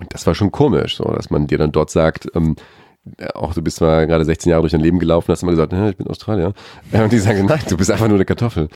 Und das war schon komisch, so, dass man dir dann dort sagt, ähm, auch du bist zwar gerade 16 Jahre durch dein Leben gelaufen, hast immer gesagt, ich bin Australier. Und die sagen, nein, du bist einfach nur eine Kartoffel.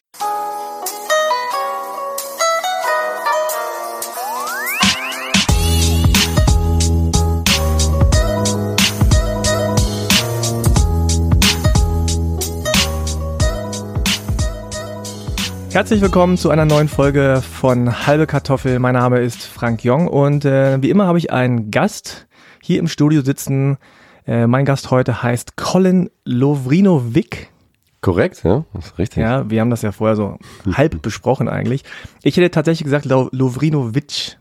Herzlich willkommen zu einer neuen Folge von Halbe Kartoffel. Mein Name ist Frank Jong und äh, wie immer habe ich einen Gast hier im Studio sitzen. Äh, mein Gast heute heißt Colin Lovrinovic. Korrekt, ja, das ist richtig. Ja, wir haben das ja vorher so halb besprochen eigentlich. Ich hätte tatsächlich gesagt Lovrinovic.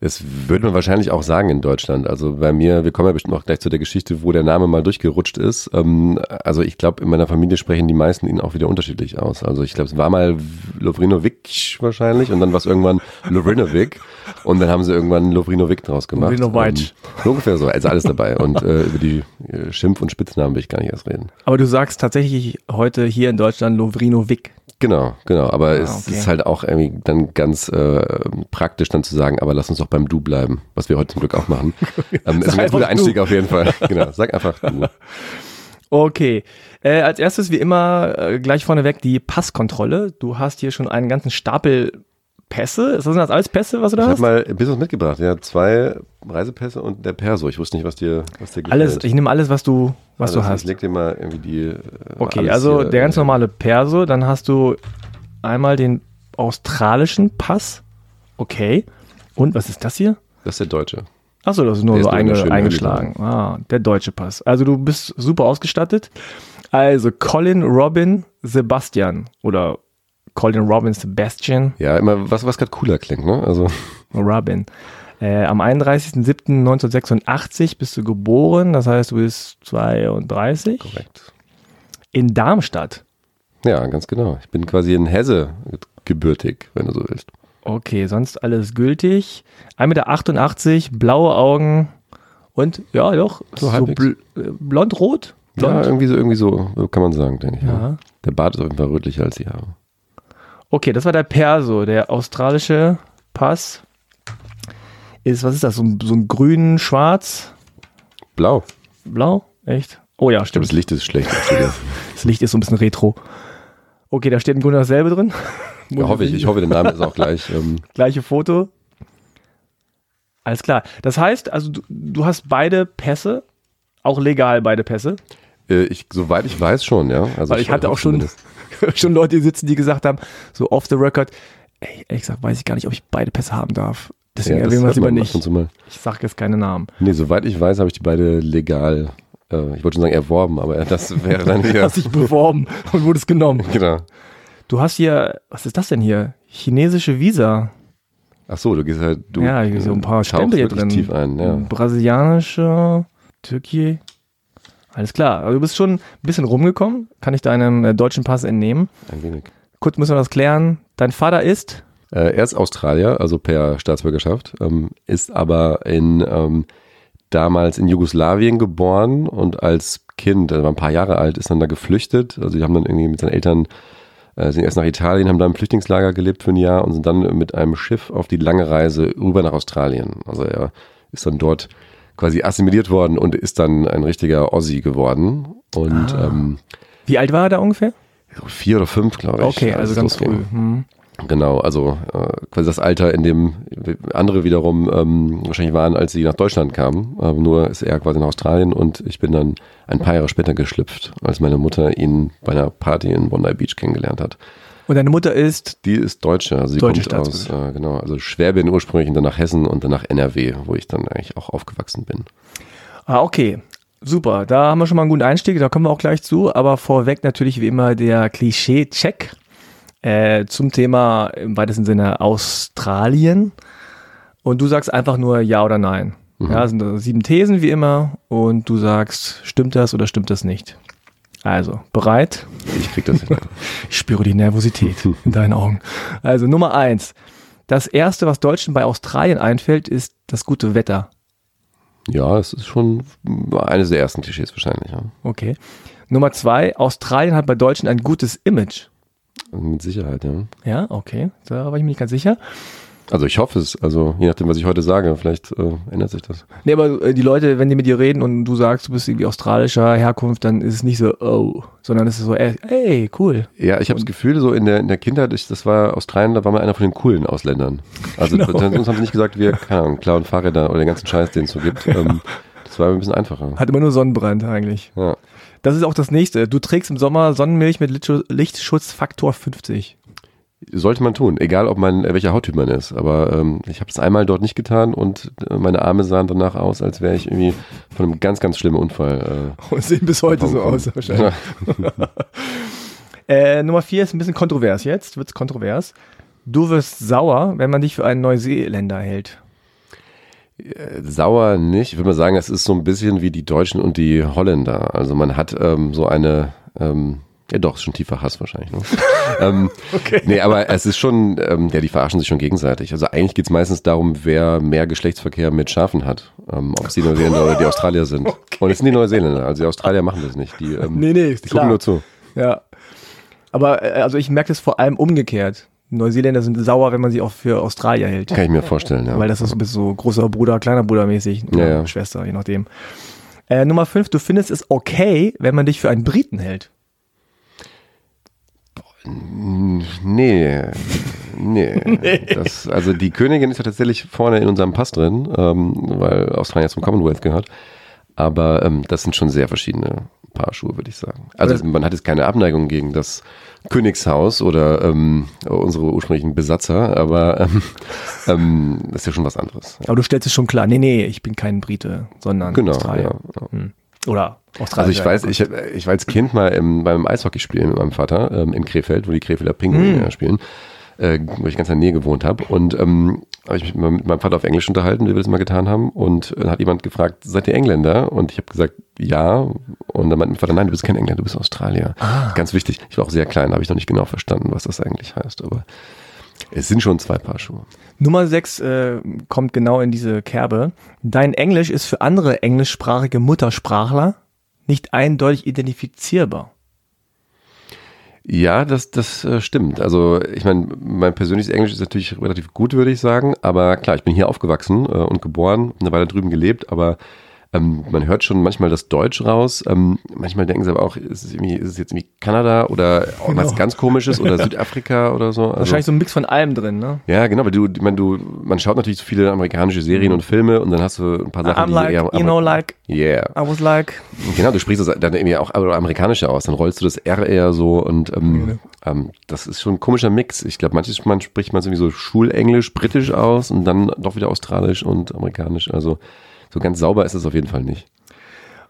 Das würde man wahrscheinlich auch sagen in Deutschland. Also bei mir, wir kommen ja bestimmt auch gleich zu der Geschichte, wo der Name mal durchgerutscht ist. Ähm, also ich glaube, in meiner Familie sprechen die meisten ihn auch wieder unterschiedlich aus. Also ich glaube, es war mal Lovrinovic wahrscheinlich und dann war es irgendwann Lovrinovic und dann haben sie irgendwann Lovrinovic draus gemacht. Lovrinovic. Ähm, ungefähr so, also alles dabei. Und äh, über die äh, Schimpf- und Spitznamen will ich gar nicht erst reden. Aber du sagst tatsächlich heute hier in Deutschland Lovrinovic. Genau, genau. Aber ah, es ist halt auch irgendwie dann ganz äh, praktisch dann zu sagen, aber lass uns doch beim Du bleiben, was wir heute zum Glück auch machen. ähm, ist ein ganz guter Einstieg du. auf jeden Fall. Genau, sag einfach Du. Okay. Äh, als erstes wie immer äh, gleich vorneweg die Passkontrolle. Du hast hier schon einen ganzen Stapel Pässe? Ist das alles Pässe, was du da ich hast? Ich habe mal ein bisschen was mitgebracht. Ja, zwei Reisepässe und der Perso. Ich wusste nicht, was dir, was dir gefällt. Alles, ich nehme alles, was du, was also, du hast. Ich leg dir mal irgendwie die. Äh, okay, also hier, der ganz äh, normale Perso. Dann hast du einmal den australischen Pass. Okay. Und was ist das hier? Das ist der deutsche. Achso, das ist nur der so ist einge eingeschlagen. Ah, der deutsche Pass. Also du bist super ausgestattet. Also Colin Robin Sebastian oder Colin Robin Sebastian. Ja, immer was, was gerade cooler klingt, ne? Also. Robin. Äh, am 31.07.1986 bist du geboren, das heißt, du bist 32. Korrekt. In Darmstadt. Ja, ganz genau. Ich bin quasi in Hesse gebürtig, wenn du so willst. Okay, sonst alles gültig. 1,88 Meter, blaue Augen und ja, doch, so, so bl äh, blond-rot. Blond. Ja, irgendwie so, irgendwie so, so kann man sagen, denke ich. Ja. ja. Der Bart ist auf jeden Fall rötlicher als die Haare. Okay, das war der Perso, der australische Pass. Ist, was ist das? So ein, so ein grün, schwarz? Blau. Blau? Echt? Oh ja, stimmt. das Licht ist schlecht. das Licht ist so ein bisschen retro. Okay, da steht im Grunde dasselbe drin. ja, hoffe ich. Ich hoffe, der Name ist auch gleich. Ähm Gleiche Foto. Alles klar. Das heißt, also du, du hast beide Pässe, auch legal beide Pässe. Äh, ich, soweit ich weiß schon, ja. Also Weil ich, hatte auch schon, schon Leute sitzen, die gesagt haben, so off the record, ey, ehrlich gesagt, weiß ich gar nicht, ob ich beide Pässe haben darf. Deswegen ja, erwähnen wir es lieber nicht. Ich sage jetzt keine Namen. Nee, soweit ich weiß, habe ich die beide legal, äh, ich wollte schon sagen erworben, aber das wäre dann wieder. du hast dich beworben und wurdest genommen. Genau. Du hast hier, was ist das denn hier? Chinesische Visa. Ach so, du gehst halt, du ja, hier so ein paar Stempel hier drin. Tief ein, ja. Brasilianische, Türkei. Alles klar. Also du bist schon ein bisschen rumgekommen. Kann ich deinem äh, deutschen Pass entnehmen? Ein wenig. Kurz müssen wir das klären. Dein Vater ist? Äh, er ist Australier, also per Staatsbürgerschaft, ähm, ist aber in ähm, damals in Jugoslawien geboren und als Kind, er war ein paar Jahre alt, ist dann da geflüchtet. Also die haben dann irgendwie mit seinen Eltern äh, sind erst nach Italien, haben da im Flüchtlingslager gelebt für ein Jahr und sind dann mit einem Schiff auf die lange Reise rüber nach Australien. Also er ist dann dort quasi assimiliert worden und ist dann ein richtiger Ossi geworden. Und ah. ähm, wie alt war er da ungefähr? Vier oder fünf, glaube ich. Okay, also ganz früh. Hm. Genau, also äh, quasi das Alter, in dem andere wiederum ähm, wahrscheinlich waren, als sie nach Deutschland kamen. Aber nur ist er quasi in Australien und ich bin dann ein paar Jahre später geschlüpft, als meine Mutter ihn bei einer Party in Bondi Beach kennengelernt hat. Und deine Mutter ist? Die ist Deutsche, also sie Deutsche kommt aus, äh, genau, also Schwäbin ursprünglich und dann nach Hessen und dann nach NRW, wo ich dann eigentlich auch aufgewachsen bin. Ah, okay. Super, da haben wir schon mal einen guten Einstieg, da kommen wir auch gleich zu, aber vorweg natürlich wie immer der Klischee-Check äh, zum Thema im weitesten Sinne Australien. Und du sagst einfach nur Ja oder Nein. Mhm. Ja, sind sieben Thesen wie immer und du sagst, stimmt das oder stimmt das nicht? Also, bereit? Ich krieg das hin. ich spüre die Nervosität in deinen Augen. Also, Nummer eins. Das erste, was Deutschen bei Australien einfällt, ist das gute Wetter. Ja, es ist schon eines der ersten Klischees wahrscheinlich. Ja. Okay. Nummer zwei, Australien hat bei Deutschen ein gutes Image. Mit Sicherheit, ja. Ja, okay. Da war ich mir nicht ganz sicher. Also ich hoffe es. Also je nachdem, was ich heute sage, vielleicht äh, ändert sich das. Nee, aber äh, die Leute, wenn die mit dir reden und du sagst, du bist irgendwie australischer Herkunft, dann ist es nicht so, oh, sondern es ist so, ey, cool. Ja, ich habe das Gefühl, so in der, in der Kindheit, ich, das war Australien, da war man einer von den coolen Ausländern. Also Genau. uns haben sie nicht gesagt, wir, keine Ahnung, klauen Fahrräder oder den ganzen Scheiß, den es so gibt. Ähm, das war ein bisschen einfacher. Hat immer nur Sonnenbrand eigentlich. Ja. Das ist auch das nächste. Du trägst im Sommer Sonnenmilch mit Lichtschutz- Lichtschutzfaktor 50. Sollte man tun, egal ob man, äh, welcher Hauttyp man ist. Aber ähm, ich habe es einmal dort nicht getan und äh, meine Arme sahen danach aus, als wäre ich irgendwie von einem ganz, ganz schlimmen Unfall. Und sehen bis heute so aus, wahrscheinlich. Äh, Nummer vier ist ein bisschen kontrovers jetzt, wird's kontrovers. Du wirst sauer, wenn man dich für einen Neuseeländer hält. Äh, Sauer nicht. Ich würde mal sagen, es ist so ein bisschen wie die Deutschen und die Holländer. Also man hat ähm, so eine, ähm, ja doch, ist schon tiefer Hass wahrscheinlich. Ne? ähm, Okay. Nee, aber es ist schon, ähm, ja, die verarschen sich schon gegenseitig. Also eigentlich geht es meistens darum, wer mehr Geschlechtsverkehr mit Schafen hat. Ähm, ob es die Neuseeländer oder die Australier sind. Und es sind die Neuseeländer. Also die Australier machen das nicht. Die, ähm, Nee, nee, die klar. gucken nur zu. Ja. Aber äh, also ich merke das vor allem umgekehrt. Neuseeländer sind sauer, wenn man sie auch für Australier hält. Kann ich mir vorstellen, ja. Weil das ist so ein bisschen so großer Bruder, kleiner Bruder mäßig. Ja, ja. Schwester, je nachdem. Äh, Nummer fünf, du findest es okay, wenn man dich für einen Briten hält. Nee, nee. Das, also die Königin ist ja tatsächlich vorne in unserem Pass drin, ähm, weil Australien zum Commonwealth gehört. Aber ähm, das sind schon sehr verschiedene Paar Schuhe, würde ich sagen. Also man hat jetzt keine Abneigung gegen das Königshaus oder ähm, unsere ursprünglichen Besatzer, aber ähm, ähm, das ist ja schon was anderes. Aber du stellst es schon klar, nee, nee, ich bin kein Brite, sondern Genau, Australier. ja, ja. Hm. Oder Australier. Also ich weiß, ich, ich war als Kind mal im, beim Eishockeyspielen mit meinem Vater ähm, in Krefeld, wo die Krefelder Pinguine ja spielen, äh, wo ich ganz in der Nähe gewohnt habe. Und ähm, habe ich mich mit meinem Vater auf Englisch unterhalten, wie wir das mal getan haben. Und dann hat jemand gefragt, seid ihr Engländer? Und ich habe gesagt, ja. Und dann meinte mein Vater, nein, du bist kein Engländer, du bist Australier. Ganz wichtig. Ich war auch sehr klein, habe ich noch nicht genau verstanden, was das eigentlich heißt. Aber es sind schon zwei Paar Schuhe. Nummer sechs äh, kommt genau in diese Kerbe. Dein Englisch ist für andere englischsprachige Muttersprachler nicht eindeutig identifizierbar. Ja, das, das äh, stimmt. Also ich meine, mein persönliches Englisch ist natürlich relativ gut, würde ich sagen. Aber klar, ich bin hier aufgewachsen äh, und geboren, eine Weile drüben gelebt, aber ähm, man hört schon manchmal das Deutsch raus. Ähm, manchmal denken sie aber auch, ist es, irgendwie, ist es jetzt irgendwie Kanada oder was ganz komisches oder Südafrika oder so. Also, Wahrscheinlich so ein Mix von allem drin, ne? ja, genau, weil du, ich meine, du, man schaut natürlich so viele amerikanische Serien und Filme und dann hast du ein paar Sachen, I'm die like, eher you know, like, Yeah. I was like. Genau, du sprichst das dann irgendwie auch amerikanischer aus, dann rollst du das R eher so und ähm, ähm, das ist schon ein komischer Mix. Ich glaube, manches man spricht man irgendwie so Schulenglisch, britisch aus und dann doch wieder australisch und amerikanisch. Also so ganz sauber ist es auf jeden Fall nicht.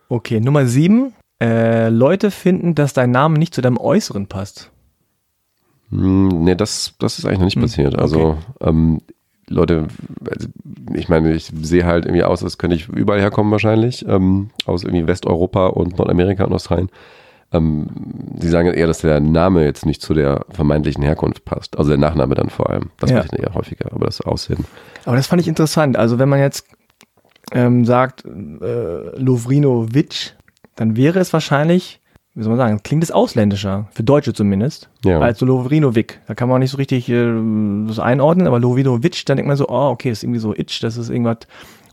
Okay, Nummer sieben. Äh, Leute finden, dass dein Name nicht zu deinem Äußeren passt. Hm, nee, das, das ist eigentlich noch nicht passiert. Also ähm, Leute, also, ich meine, ich sehe halt irgendwie aus, als könnte ich überall herkommen wahrscheinlich, ähm, aus irgendwie Westeuropa und Nordamerika und Australien. Ähm, sie sagen eher, dass der Name jetzt nicht zu der vermeintlichen Herkunft passt. Also der Nachname dann vor allem. Das Ja. ich eher häufiger, aber das Aussehen. Aber das fand ich interessant. Also wenn man jetzt ähm, sagt äh, Lovrinovic, dann wäre es wahrscheinlich, wie soll man sagen, klingt es ausländischer, für Deutsche zumindest, Ja. als so Lovrinovic. Da kann man nicht so richtig äh, das einordnen, aber Lovrinovic, dann denkt man so, oh, okay, ist irgendwie so Itch, das ist irgendwas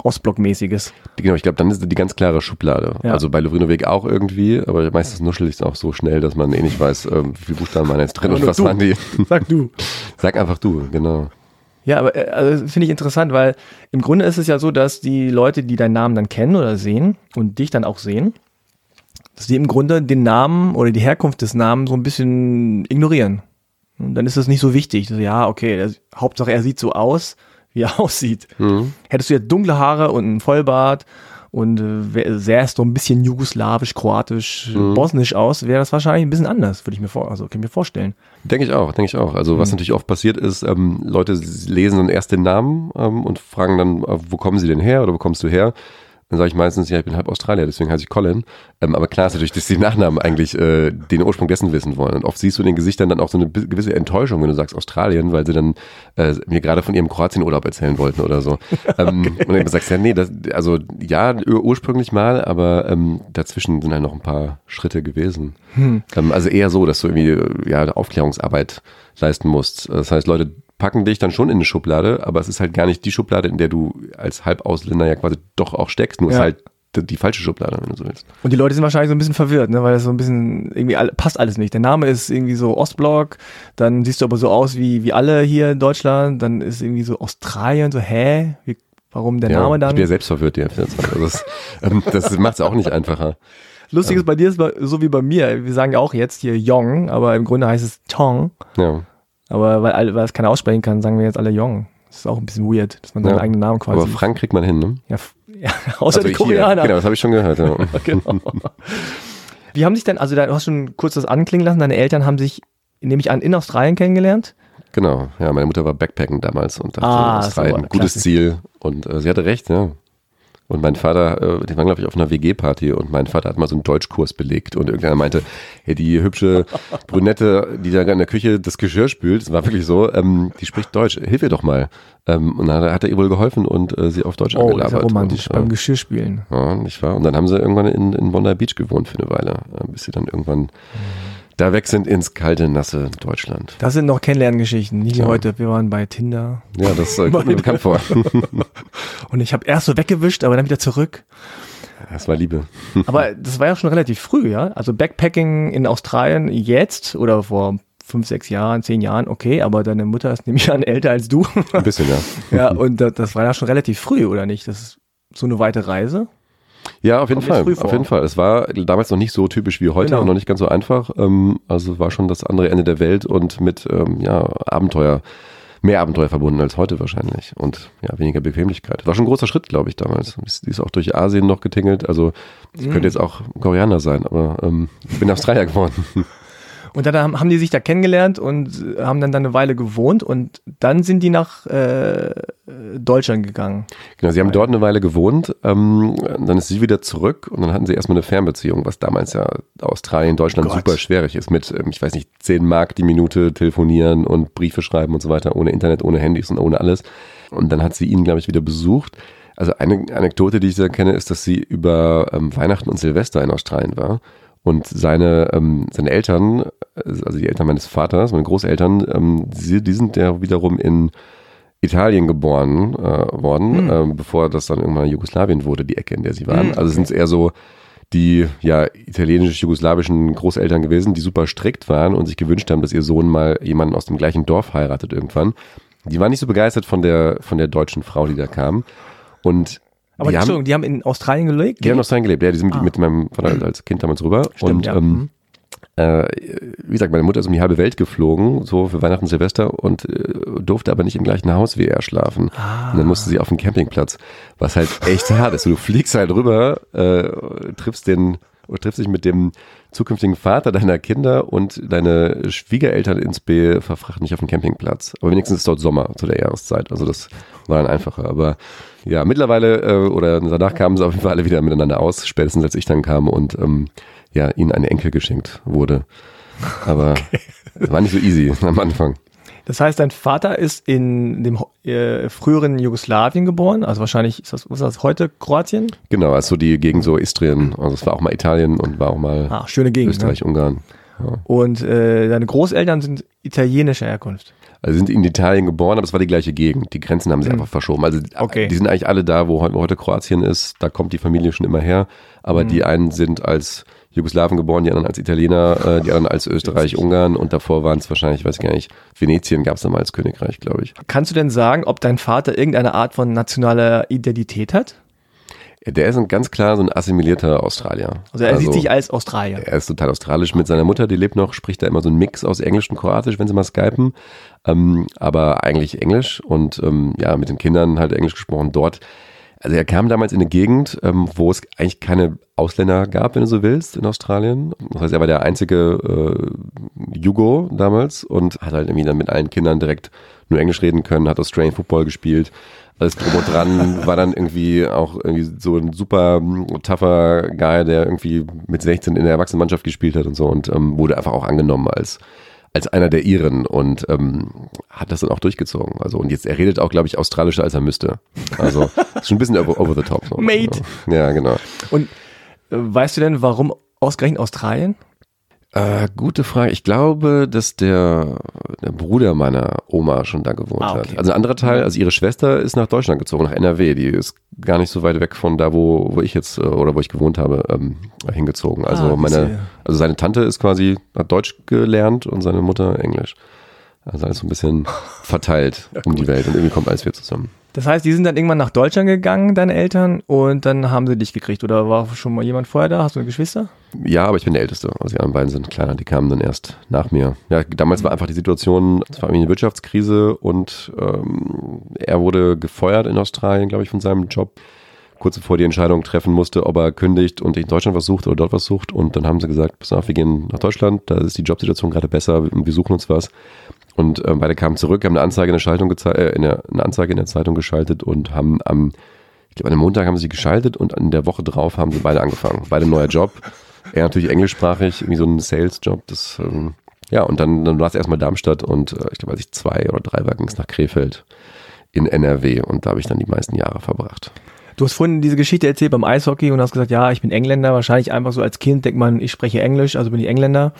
Ostblockmäßiges. Genau, ich glaube, dann ist die ganz klare Schublade. Ja. Also bei Lovrinovic auch irgendwie, aber meistens nuschel ich es auch so schnell, dass man eh nicht weiß, ähm, wie viele Buchstaben waren jetzt drin und was du. waren die. Sag du. Sag einfach du, genau. Ja, aber äh, also, finde ich interessant, weil im Grunde ist es ja so, dass die Leute, die deinen Namen dann kennen oder sehen und dich dann auch sehen, dass die im Grunde den Namen oder die Herkunft des Namens so ein bisschen ignorieren. Und dann ist es nicht so wichtig. So, ja, okay, der, Hauptsache er sieht so aus, wie er aussieht. Hättest du jetzt dunkle Haare und einen Vollbart und äh, wär- sähst so ein bisschen jugoslawisch, kroatisch, bosnisch aus, wäre das wahrscheinlich ein bisschen anders, würde ich mir vor, also kann ich mir vorstellen. Denke ich auch, denke ich auch. Also was Mhm. natürlich oft passiert ist, ähm, Leute lesen dann erst den Namen ähm, und fragen dann, äh, wo kommen sie denn her oder wo kommst du her? Dann sage ich meistens, ja, ich bin halb Australier, deswegen heiße ich Colin. Ähm, aber klar ist natürlich, dass die Nachnamen eigentlich äh, den Ursprung dessen wissen wollen. Und oft siehst du in den Gesichtern dann auch so eine gewisse Enttäuschung, wenn du sagst Australien, weil sie dann äh, mir gerade von ihrem Kroatienurlaub erzählen wollten oder so. ähm, und dann sagst du, ja, nee, das, also ja, ur ursprünglich mal, aber ähm, dazwischen sind halt noch ein paar Schritte gewesen. Ähm, also eher so, dass du irgendwie äh, ja, Aufklärungsarbeit leisten musst. Das heißt, Leute packen dich dann schon in eine Schublade, aber es ist halt gar nicht die Schublade, in der du als Halbausländer ja quasi doch auch steckst, nur Ja. ist halt die, falsche Schublade, wenn du so willst. Und die Leute sind wahrscheinlich so ein bisschen verwirrt, ne? weil das so ein bisschen irgendwie all, passt alles nicht. Der Name ist irgendwie so Ostblock, dann siehst du aber so aus wie, wie alle hier in Deutschland, dann ist irgendwie so Australien, so hä? Wie, warum der ja, Name Ich dann? bin ja selbst verwirrt, F24. Also das ähm, das macht es auch nicht einfacher. Lustig ist bei dir ist so wie bei mir. Wir sagen ja auch jetzt hier Yong, aber im Grunde heißt es Tong. Ja. Aber weil, weil es keiner aussprechen kann, sagen wir jetzt alle Yong. Das ist auch ein bisschen weird, dass man seinen Ja. eigenen Namen quasi. Aber Frank kriegt man hin, ne? ja, ja, außer die hier. Koreaner. Genau, das habe ich schon gehört. Ja. genau. Wie haben sich denn, also du hast schon kurz das anklingen lassen, deine Eltern haben sich, nehme ich an, in Australien kennengelernt? Genau, ja, meine Mutter war Backpacken damals und dachte, Ah, Australien, so, gutes. Ziel. Und äh, sie hatte recht, ja. Und mein Vater, äh, die waren, glaube ich, auf einer WG-Party und mein Vater hat mal so einen Deutschkurs belegt und irgendeiner meinte, hey, die hübsche Brünette, die da in der Küche das Geschirr spült, das war wirklich so, ähm, die spricht Deutsch, hilf ihr doch mal. Ähm, und dann hat er- ihr wohl geholfen und äh, sie auf Deutsch Oh, das ist angelabert. ja romantisch, Und, beim äh, Geschirrspülen. ja, nicht wahr? Und dann haben sie irgendwann in, in Bondi Beach gewohnt für eine Weile, äh, bis sie dann irgendwann da weg sind ins kalte, nasse Deutschland. Das sind noch Kennenlerngeschichten, nicht wie Ja. heute. Wir waren bei Tinder Ja, das äh, kommt mir bekannt vor. und ich habe erst so weggewischt, aber dann wieder zurück. Das war Liebe. Aber das war ja schon relativ früh, ja. Also Backpacking in Australien jetzt oder vor fünf, sechs Jahren, zehn Jahren, okay, aber deine Mutter ist nämlich an älter als du. Ein bisschen, ja. ja, und das, das war ja schon relativ früh, oder nicht? Das ist so eine weite Reise. Ja, auf jeden Fall. vor. Auf jeden Fall. Es war damals noch nicht so typisch wie heute Genau. und noch nicht ganz so einfach. Ähm, also war schon das andere Ende der Welt und mit ähm, ja, Abenteuer, mehr Abenteuer verbunden als heute wahrscheinlich. Und ja, weniger Bequemlichkeit. War schon ein großer Schritt, glaube ich, damals. Die ist auch durch Asien noch getingelt. Also sie Mhm. könnte jetzt auch Koreaner sein, aber ähm, ich bin Australier geworden. Und dann haben die sich da kennengelernt und äh, haben dann da eine Weile gewohnt und dann sind die nach äh, Deutschland gegangen. Genau, sie haben dort eine Weile gewohnt, ähm, dann ist sie wieder zurück und dann hatten sie erstmal eine Fernbeziehung, was damals ja Australien, Deutschland Gott. super schwierig ist mit, ähm, ich weiß nicht, 10 Mark die Minute telefonieren und Briefe schreiben und so weiter, ohne Internet, ohne Handys und ohne alles. Und dann hat sie ihn, glaube ich, wieder besucht. Also eine Anekdote, die ich sehr kenne, ist, dass sie über ähm, Weihnachten und Silvester in Australien war und seine, ähm, seine Eltern, also die Eltern meines Vaters, meine Großeltern, ähm, sie, die sind ja wiederum in Italien geboren äh, worden, ähm, bevor das dann irgendwann Jugoslawien wurde, die Ecke, in der sie waren. Hm, Also sind es eher so die ja italienisch-jugoslawischen Großeltern gewesen, die super strikt waren und sich gewünscht haben, dass ihr Sohn mal jemanden aus dem gleichen Dorf heiratet irgendwann. Die waren nicht so begeistert von der von der deutschen Frau, die da kam. Und Aber die haben, Entschuldigung, die haben in Australien gelebt? die haben in Australien gelebt. Ja, die sind mit meinem Vater als Kind damals rüber. Stimmt, und ja. ähm, Mhm. äh, wie gesagt, meine Mutter ist um die halbe Welt geflogen, so für Weihnachten, Silvester und äh, durfte aber nicht im gleichen Haus wie er schlafen. Ah. Und dann musste sie auf dem Campingplatz, was halt echt hart ist. Du fliegst halt rüber, äh, triffst den oder triffst dich mit dem zukünftigen Vater deiner Kinder und deine Schwiegereltern ins B verfrachten dich auf dem Campingplatz. Aber wenigstens ist dort Sommer zu der Jahreszeit. Also das war dann einfacher. Aber ja, mittlerweile äh, oder danach kamen sie auf jeden Fall alle wieder miteinander aus, spätestens als ich dann kam und ähm, ja, ihnen eine Enkel geschenkt wurde. Aber es war nicht so easy am Anfang. Das heißt, dein Vater ist in dem äh, früheren Jugoslawien geboren, also wahrscheinlich ist das, was ist das heute Kroatien? Genau, also die Gegend so Istrien, also es war auch mal Italien und war auch mal Ah, schöne Gegend. Ne? Österreich, Ungarn. Ja. Und äh, deine Großeltern sind italienischer Herkunft. Also sie sind in Italien geboren, aber es war die gleiche Gegend. Die Grenzen haben sich Mhm. einfach verschoben. Also Okay. die sind eigentlich alle da, wo heute, Kroatien ist. Da kommt die Familie schon immer her. Aber Mhm. die einen sind als Jugoslawen geboren, die anderen als Italiener, äh, die anderen als Österreich, Ungarn und davor waren es wahrscheinlich, ich weiß gar nicht, Venetien gab es mal als Königreich, glaube ich. Kannst du denn sagen, ob dein Vater irgendeine Art von nationaler Identität hat? Der ist ein ganz klar so ein assimilierter Australier. Also er sieht sich als Australier. Er ist total australisch mit seiner Mutter, die lebt noch, spricht da immer so einen Mix aus Englisch und Kroatisch, wenn sie mal skypen. Ähm, aber eigentlich Englisch und ähm, ja, mit den Kindern halt Englisch gesprochen dort. Also er kam damals in eine Gegend, ähm, wo es eigentlich keine Ausländer gab, wenn du so willst, in Australien. Das heißt, er war der einzige äh, Jugo damals und hat halt irgendwie dann mit allen Kindern direkt nur Englisch reden können, hat Australian Football gespielt. Alles drum und dran, war dann irgendwie auch irgendwie so ein super mm, tougher Guy, der irgendwie mit 16 in der Erwachsenenmannschaft gespielt hat und so und ähm, wurde einfach auch angenommen als als einer der Iren und ähm, hat das dann auch durchgezogen. Also und jetzt er redet auch, glaube ich, australischer als er müsste. Also ist schon ein bisschen over, over the top. So. Mate. Ja, genau. Und äh, weißt du denn, warum ausgerechnet Australien? Äh, gute Frage. Ich glaube, dass der, der Bruder meiner Oma schon da gewohnt Ah, okay. hat. Also ein anderer Teil, also ihre Schwester ist nach Deutschland gezogen, nach NRW. Die ist gar nicht so weit weg von da, wo, wo ich jetzt äh, oder wo ich gewohnt habe, ähm, hingezogen. Also Ah, meine, also seine Tante ist quasi, hat Deutsch gelernt und seine Mutter Englisch. Also alles so ein bisschen verteilt um die Welt und irgendwie kommt alles wieder zusammen. Das heißt, die sind dann irgendwann nach Deutschland gegangen, deine Eltern, und dann haben sie dich gekriegt. Oder war schon mal jemand vorher da? Hast du eine Geschwister? Ja, aber ich bin der Älteste. Also die anderen beiden sind kleiner, die kamen dann erst nach mir. Ja, damals war einfach die Situation, es war irgendwie eine Wirtschaftskrise und ähm, er wurde gefeuert in Australien, glaube ich, von seinem Job. Kurz bevor die Entscheidung treffen musste, ob er kündigt und in Deutschland was sucht oder dort was sucht. Und dann haben sie gesagt, pass auf, wir gehen nach Deutschland, da ist die Jobsituation gerade besser, wir suchen uns was. Und ähm, beide kamen zurück, haben eine Anzeige in der Schaltung äh, in der, eine Anzeige in der Zeitung geschaltet und haben am, ich glaube, an einem Montag haben sie geschaltet und an der Woche drauf haben sie beide angefangen. Beide neuer Job. Er natürlich englischsprachig, irgendwie so ein Sales-Job. Das, ähm, ja, und dann, dann war es erstmal Darmstadt und äh, ich glaube, als ich zwei oder drei war, ging es nach Krefeld in NRW und da habe ich dann die meisten Jahre verbracht. Du hast vorhin diese Geschichte erzählt beim Eishockey und hast gesagt, ja, ich bin Engländer. Wahrscheinlich einfach so als Kind denkt man, ich spreche Englisch, also bin ich Engländer.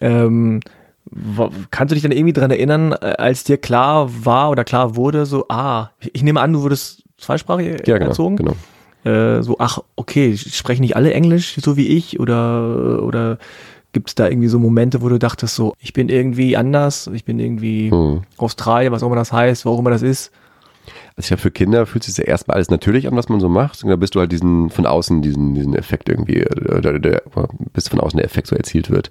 Ähm, kannst du dich dann irgendwie dran erinnern, äh, als dir klar war oder klar wurde, so, ah, ich nehme an, du wurdest zweisprachig Ja, genau. erzogen? genau. Äh, so, ach, okay, sprechen nicht alle Englisch, so wie ich? Oder, oder gibt es da irgendwie so Momente, wo du dachtest, so, ich bin irgendwie anders, ich bin irgendwie Hm. Australier, was auch immer das heißt, wo auch immer das ist? Also ich glaube, für Kinder fühlt sich ja erstmal alles natürlich an, was man so macht. Und da bist du halt diesen, von außen diesen, diesen Effekt irgendwie, äh, der, der, bis von außen der Effekt so erzielt wird.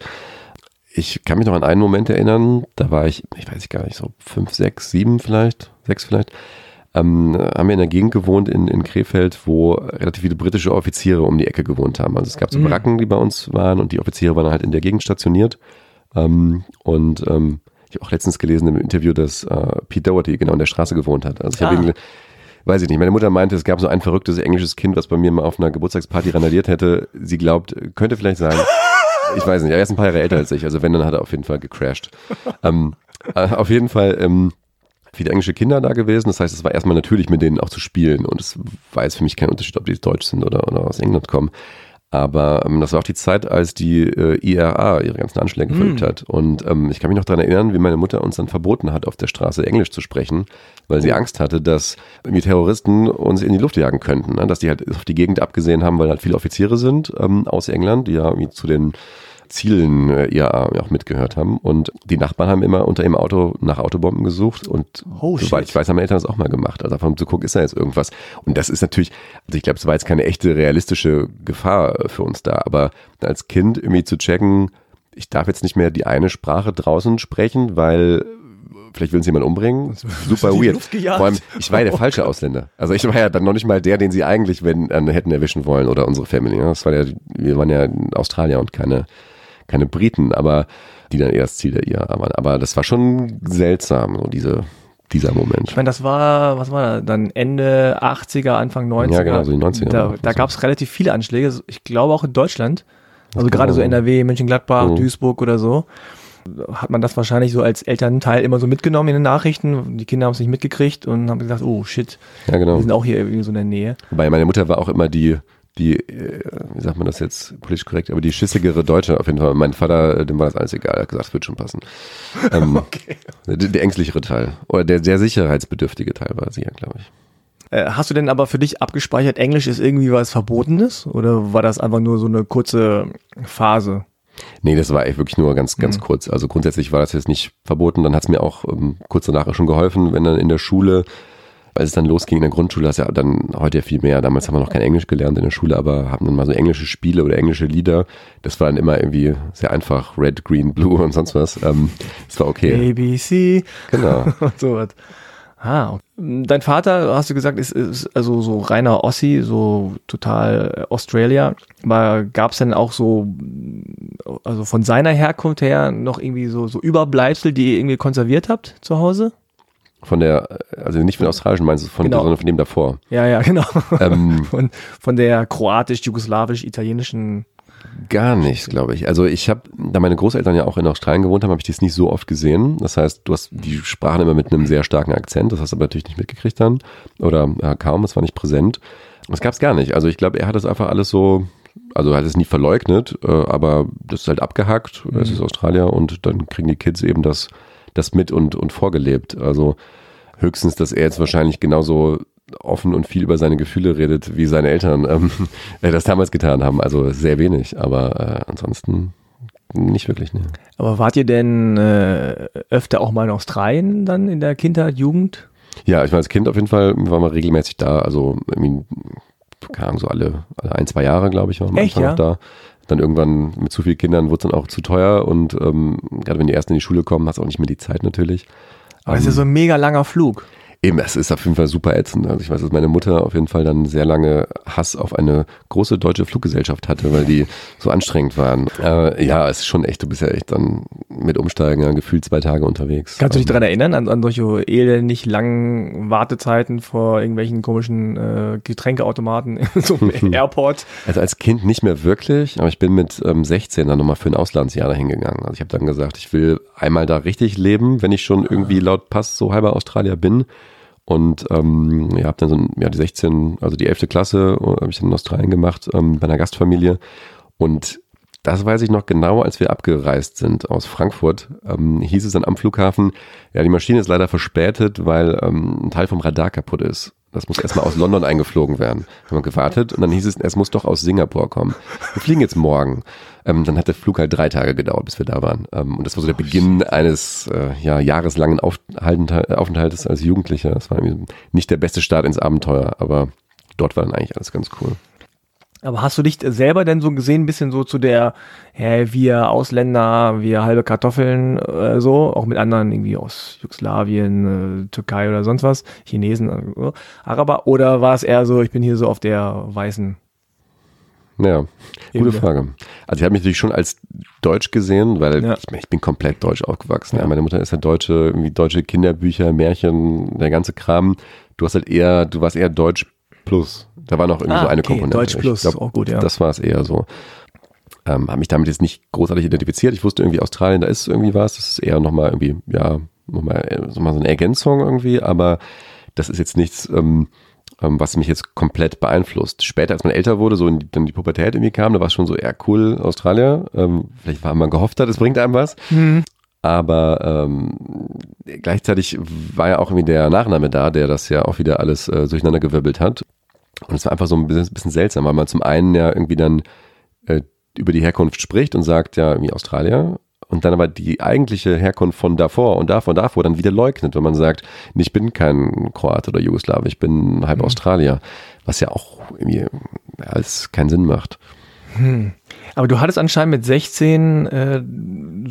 Ich kann mich noch an einen Moment erinnern, da war ich, ich weiß gar nicht, so fünf, sechs, sieben vielleicht, sechs vielleicht, ähm, haben wir in einer Gegend gewohnt in, in Krefeld, wo relativ viele britische Offiziere um die Ecke gewohnt haben. Also es gab so Mhm. Baracken, die bei uns waren und die Offiziere waren halt in der Gegend stationiert. Ähm, und ähm, ich habe auch letztens gelesen im Interview, dass äh, Pete Doherty genau in der Straße gewohnt hat. Also ich habe Ah. ihn, weiß ich nicht, meine Mutter meinte, es gab so ein verrücktes englisches Kind, was bei mir mal auf einer Geburtstagsparty randaliert hätte. Sie glaubt, könnte vielleicht sein. Ich weiß nicht, er ist ein paar Jahre älter als ich, also wenn, dann hat er auf jeden Fall gecrashed. ähm, äh, auf jeden Fall ähm, viele englische Kinder da gewesen, das heißt, es war erstmal natürlich mit denen auch zu spielen und es war jetzt für mich kein Unterschied, ob die deutsch sind oder, oder aus England kommen. Aber ähm, das war auch die Zeit, als die äh, IRA ihre ganzen Anschläge verübt hat. Und ähm, ich kann mich noch daran erinnern, wie meine Mutter uns dann verboten hat, auf der Straße Englisch zu sprechen, weil sie Angst hatte, dass irgendwie Terroristen uns in die Luft jagen könnten. Ne? Dass die halt auf die Gegend abgesehen haben, weil halt viele Offiziere sind ähm, aus England, die ja irgendwie zu den Zielen äh, IRA auch mitgehört haben. Und die Nachbarn haben immer unter ihrem Auto nach Autobomben gesucht. Und Oh, soweit shit. ich weiß, haben meine Eltern das auch mal gemacht. Also einfach um zu gucken, ist da jetzt irgendwas. Und das ist natürlich, also ich glaube, es war jetzt keine echte realistische Gefahr äh, für uns da. Aber als Kind irgendwie zu checken, ich darf jetzt nicht mehr die eine Sprache draußen sprechen, weil vielleicht will uns jemand umbringen. Super in weird. Vor allem, ich war ja der falsche Ausländer. Also ich war ja dann noch nicht mal der, den sie eigentlich wenn, äh, hätten erwischen wollen oder unsere Family. Ja. Das war ja, wir waren ja Australier und keine, keine Briten, aber die dann eher das Ziel der IRA waren. Aber das war schon seltsam, so diese, dieser Moment. Ich meine, das war, was war da, dann Ende 80er, Anfang 90er. Ja, genau, so die 90er Da, da gab es relativ viele Anschläge, ich glaube auch in Deutschland. Also gerade so. NRW, Mönchengladbach, Mhm. Duisburg oder so. Hat man das wahrscheinlich so als Elternteil immer so mitgenommen in den Nachrichten. Die Kinder haben es nicht mitgekriegt und haben gesagt, oh shit, Ja, genau. wir sind auch hier irgendwie so in der Nähe. Wobei meine Mutter war auch immer die, die, äh, wie sagt man das jetzt politisch korrekt, aber die schissigere Deutsche auf jeden Fall. Mein Vater, äh, dem war das alles egal, er hat gesagt, es wird schon passen. Ähm, Okay. der, der ängstlichere Teil. Oder der sehr sicherheitsbedürftige Teil war sie ja, glaube ich. Äh, hast du denn aber für dich abgespeichert, Englisch ist irgendwie was Verbotenes? Oder war das einfach nur so eine kurze Phase? Nee, das war echt wirklich nur ganz, ganz kurz. Also grundsätzlich war das jetzt nicht verboten. Dann hat es mir auch ähm, kurz danach schon geholfen, wenn dann in der Schule, als es dann losging in der Grundschule, hast du ja dann heute ja viel mehr. Damals haben wir noch kein Englisch gelernt in der Schule, aber haben dann mal so englische Spiele oder englische Lieder. Das war dann immer irgendwie sehr einfach. Red, Green, Blue und sonst was. Ähm, das war okay. ABC Genau. und sowas. Ah, dein Vater, hast du gesagt, ist, ist also so reiner Ossi, so total Australia. Aber gab es denn auch so, also von seiner Herkunft her noch irgendwie so, so Überbleibsel, die ihr irgendwie konserviert habt zu Hause? Von der, also nicht von der australischen meinst du, von, Genau. sondern von dem davor. Ja, ja, genau. Ähm, Von, von der kroatisch, jugoslawisch, italienischen. Gar nicht, glaube ich. Also ich habe, da meine Großeltern ja auch in Australien gewohnt haben, habe ich das nicht so oft gesehen. Das heißt, du hast die sprachen immer mit einem sehr starken Akzent, das hast du aber natürlich nicht mitgekriegt dann. Oder äh, kaum, es war nicht präsent. Das gab es gar nicht. Also ich glaube, er hat das einfach alles so also hat es nie verleugnet, äh, aber das ist halt abgehackt, es Mhm. ist Australier und dann kriegen die Kids eben das, das mit und, und vorgelebt. Also höchstens, dass er jetzt wahrscheinlich genauso offen und viel über seine Gefühle redet, wie seine Eltern ähm, das damals getan haben. Also sehr wenig, aber äh, ansonsten nicht wirklich. Ne. Aber wart ihr denn äh, öfter auch mal in Australien dann in der Kindheit, Jugend? Ja, ich meine, als Kind auf jeden Fall war man regelmäßig da. Also, irgendwie, keine Ahnung, so alle, alle ein, zwei Jahre, glaube ich, war man am Echt, ja? da. Dann irgendwann mit zu vielen Kindern wurde es dann auch zu teuer und ähm, gerade wenn die ersten in die Schule kommen, hast du auch nicht mehr die Zeit natürlich. Aber es ist ja so ein mega langer Flug. Eben, es ist auf jeden Fall super ätzend. Also ich weiß, dass meine Mutter auf jeden Fall dann sehr lange Hass auf eine große deutsche Fluggesellschaft hatte, weil die so anstrengend waren. Äh, ja, es ist schon echt, du bist ja echt dann mit Umsteigen ja, gefühlt zwei Tage unterwegs. Kannst du dich daran erinnern, an, an solche elendig langen Wartezeiten vor irgendwelchen komischen äh, Getränkeautomaten in so einem Airport? Also als Kind nicht mehr wirklich, aber ich bin mit ähm, 16 dann nochmal für ein Auslandsjahr dahin gegangen. Also ich habe dann gesagt, ich will einmal da richtig leben, wenn ich schon irgendwie laut Pass so halber Australier bin. Und ähm, ja, habe dann so ja, die 16, also die 11. Klasse habe ich dann in Australien gemacht, ähm, bei einer Gastfamilie. Und das weiß ich noch genau, als wir abgereist sind aus Frankfurt, ähm, hieß es dann am Flughafen, ja, die Maschine ist leider verspätet, weil ähm, ein Teil vom Radar kaputt ist. Das muss erstmal aus London eingeflogen werden. Haben wir gewartet und dann hieß es, es muss doch aus Singapur kommen. Wir fliegen jetzt morgen. Ähm, dann hat der Flug halt drei Tage gedauert, bis wir da waren. Ähm, und das war so der Beginn eines äh, ja, jahreslangen Aufhalten- Aufenthaltes als Jugendlicher. Das war nicht der beste Start ins Abenteuer, aber dort war dann eigentlich alles ganz cool. Aber hast du dich selber denn so gesehen, ein bisschen so zu der, hä, wir Ausländer, wir halbe Kartoffeln, äh, so, auch mit anderen irgendwie aus Jugoslawien, äh, Türkei oder sonst was, Chinesen, äh, Araber, oder war es eher so, ich bin hier so auf der weißen Ja, gute Ebene? Frage. Also ich habe mich natürlich schon als Deutsch gesehen, weil Ja. ich, ich bin komplett deutsch aufgewachsen. Ja. Meine Mutter ist ja deutsche, irgendwie deutsche Kinderbücher, Märchen, der ganze Kram. Du hast halt eher, du warst eher Deutsch plus. Da war noch irgendwie Ah, so eine okay, Komponente. Deutsch plus, auch gut, ja. Das war es eher so. Ähm, habe mich damit jetzt nicht großartig identifiziert. Ich wusste irgendwie, Australien, da ist irgendwie was. Das ist eher nochmal irgendwie, ja, nochmal so mal so eine Ergänzung irgendwie, aber das ist jetzt nichts, ähm, ähm, was mich jetzt komplett beeinflusst. Später, als man älter wurde, so in die, dann die Pubertät irgendwie kam, da war es schon so, ja, cool, Australier. Ähm, vielleicht war man gehofft hat, es bringt einem was. Aber ähm, gleichzeitig war ja auch irgendwie der Nachname da, der das ja auch wieder alles äh, durcheinander gewirbelt hat. Und es war einfach so ein bisschen, bisschen seltsam, weil man zum einen ja irgendwie dann äh, über die Herkunft spricht und sagt, ja, irgendwie Australier. Und dann aber die eigentliche Herkunft von davor und davor und davor dann wieder leugnet, wenn man sagt, ich bin kein Kroat oder Jugoslawe, ich bin halb Australier. Was ja auch irgendwie alles keinen Sinn macht. Aber du hattest anscheinend mit 16 äh,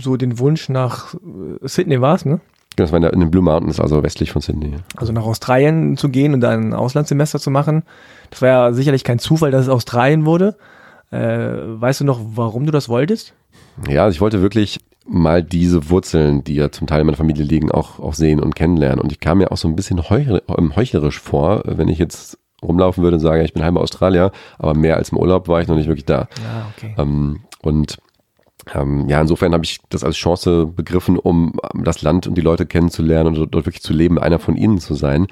so den Wunsch nach äh, Sydney war's, ne? Das war in, der, in den Blue Mountains, also westlich von Sydney. Also nach Australien zu gehen und dann ein Auslandssemester zu machen. Das war ja sicherlich kein Zufall, dass es Australien wurde. Äh, weißt du noch, warum du das wolltest? Ja, also ich wollte wirklich mal diese Wurzeln, die ja zum Teil in meiner Familie liegen, auch, auch sehen und kennenlernen. Und ich kam mir auch so ein bisschen ähm, heuchlerisch vor, wenn ich jetzt rumlaufen würde und sage, ich bin halber Australier, aber mehr als im Urlaub war ich noch nicht wirklich da. Ja, okay. Ähm, und ähm, ja, insofern habe ich das als Chance begriffen, um ähm, das Land und die Leute kennenzulernen und dort, wirklich zu leben, einer von ihnen zu sein.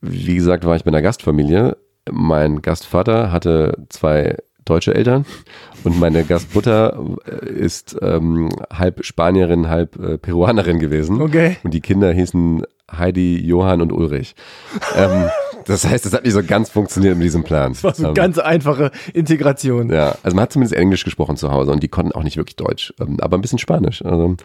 Wie gesagt, war ich bei einer Gastfamilie. Mein Gastvater hatte zwei deutsche Eltern und meine Gastmutter äh, ist ähm, halb Spanierin, halb äh, Peruanerin gewesen. Okay. Und die Kinder hießen Heidi, Johann und Ulrich. ähm, das heißt, es hat nicht so ganz funktioniert mit diesem Plan. Das war so Ähm, ganz einfache Integration. ja, also man hat zumindest Englisch gesprochen zu Hause und die konnten auch nicht wirklich Deutsch, ähm, aber ein bisschen Spanisch. Also,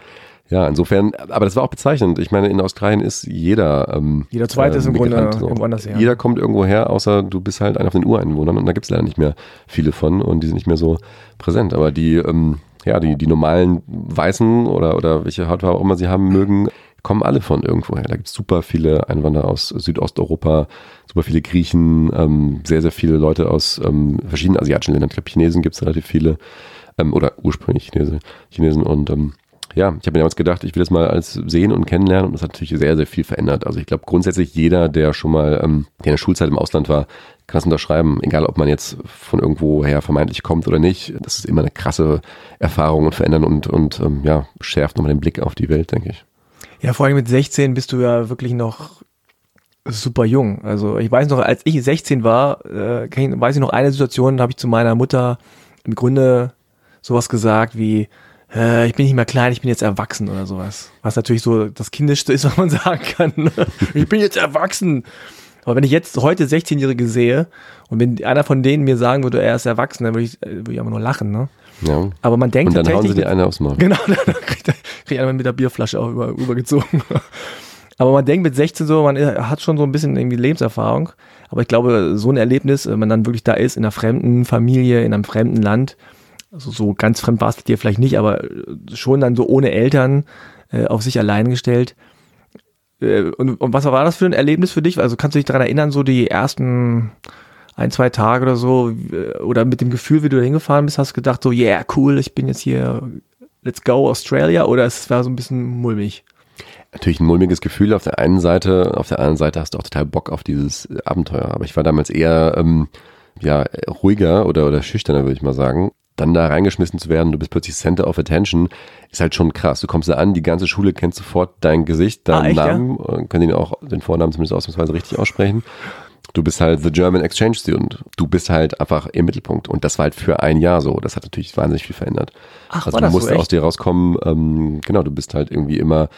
ja, insofern, aber das war auch bezeichnend. Ich meine, in Australien ist jeder. Ähm, Jeder Zweite ist im Grunde Migrant, irgendwo anders her. Jeder kommt irgendwo her, außer du bist halt einer von den Ureinwohnern und da gibt es leider nicht mehr viele von und die sind nicht mehr so präsent. Aber die, ähm, ja, die, die normalen Weißen oder, oder welche Hautfarbe auch immer sie haben mögen, kommen alle von irgendwoher. Da gibt es super viele Einwanderer aus Südosteuropa, super viele Griechen, ähm, sehr, sehr viele Leute aus ähm, verschiedenen asiatischen Ländern. Ich glaube, Chinesen gibt es relativ viele ähm, oder ursprünglich Chinese, Chinesen und ähm, ja, ich habe mir damals gedacht, ich will das mal alles sehen und kennenlernen und das hat natürlich sehr, sehr viel verändert. Also ich glaube grundsätzlich jeder, der schon mal ähm, der in der Schulzeit im Ausland war, kann das unterschreiben, egal ob man jetzt von irgendwoher vermeintlich kommt oder nicht. Das ist immer eine krasse Erfahrung und verändern und, und ähm, ja, schärft nochmal den Blick auf die Welt, denke ich. Ja, vor allem mit 16 bist du ja wirklich noch super jung. Also ich weiß noch, als ich 16 war, äh, kenn- weiß ich noch eine Situation, da habe ich zu meiner Mutter im Grunde sowas gesagt wie, ich bin nicht mehr klein, ich bin jetzt erwachsen oder sowas. Was natürlich so das Kindischste ist, was man sagen kann. ich bin jetzt erwachsen. Aber wenn ich jetzt heute 16-Jährige sehe und wenn einer von denen mir sagen würde, er ist erwachsen, dann würde ich, äh, würde ich aber nur lachen, ne? Ja. Aber man denkt Und dann hauen sie dir eine aufs Maul. Genau, dann kriegt, kriegt einer mit der Bierflasche auch über, übergezogen. Aber man denkt mit 16 so, man hat schon so ein bisschen irgendwie Lebenserfahrung. Aber ich glaube, so ein Erlebnis, wenn man dann wirklich da ist, in einer fremden Familie, in einem fremden Land, also so ganz fremd war es dir vielleicht nicht, aber schon dann so ohne Eltern, äh, auf sich allein gestellt. Äh, und, und was war das für ein Erlebnis für dich? Also kannst du dich daran erinnern, so die ersten ein, zwei Tage oder so, äh, oder mit dem Gefühl, wie du da hingefahren bist, hast du gedacht so, yeah, cool, ich bin jetzt hier, let's go Australia, oder es war so ein bisschen mulmig? Natürlich ein mulmiges Gefühl auf der einen Seite, auf der anderen Seite hast du auch total Bock auf dieses Abenteuer. Aber ich war damals eher ähm, ja, ruhiger oder, oder schüchterner, würde ich mal sagen. Dann da reingeschmissen zu werden, du bist plötzlich Center of Attention, ist halt schon krass. Du kommst da an, die ganze Schule kennt sofort dein Gesicht, deinen Ah, echt, ja? Namen, und können den auch den Vornamen zumindest ausnahmsweise richtig aussprechen. Du bist halt the German Exchange Student. Du bist halt einfach im Mittelpunkt. Und das war halt für ein Jahr so. Das hat natürlich wahnsinnig viel verändert. Ach, also war du das so musst echt? aus dir rauskommen, ähm, genau, du bist halt irgendwie immer,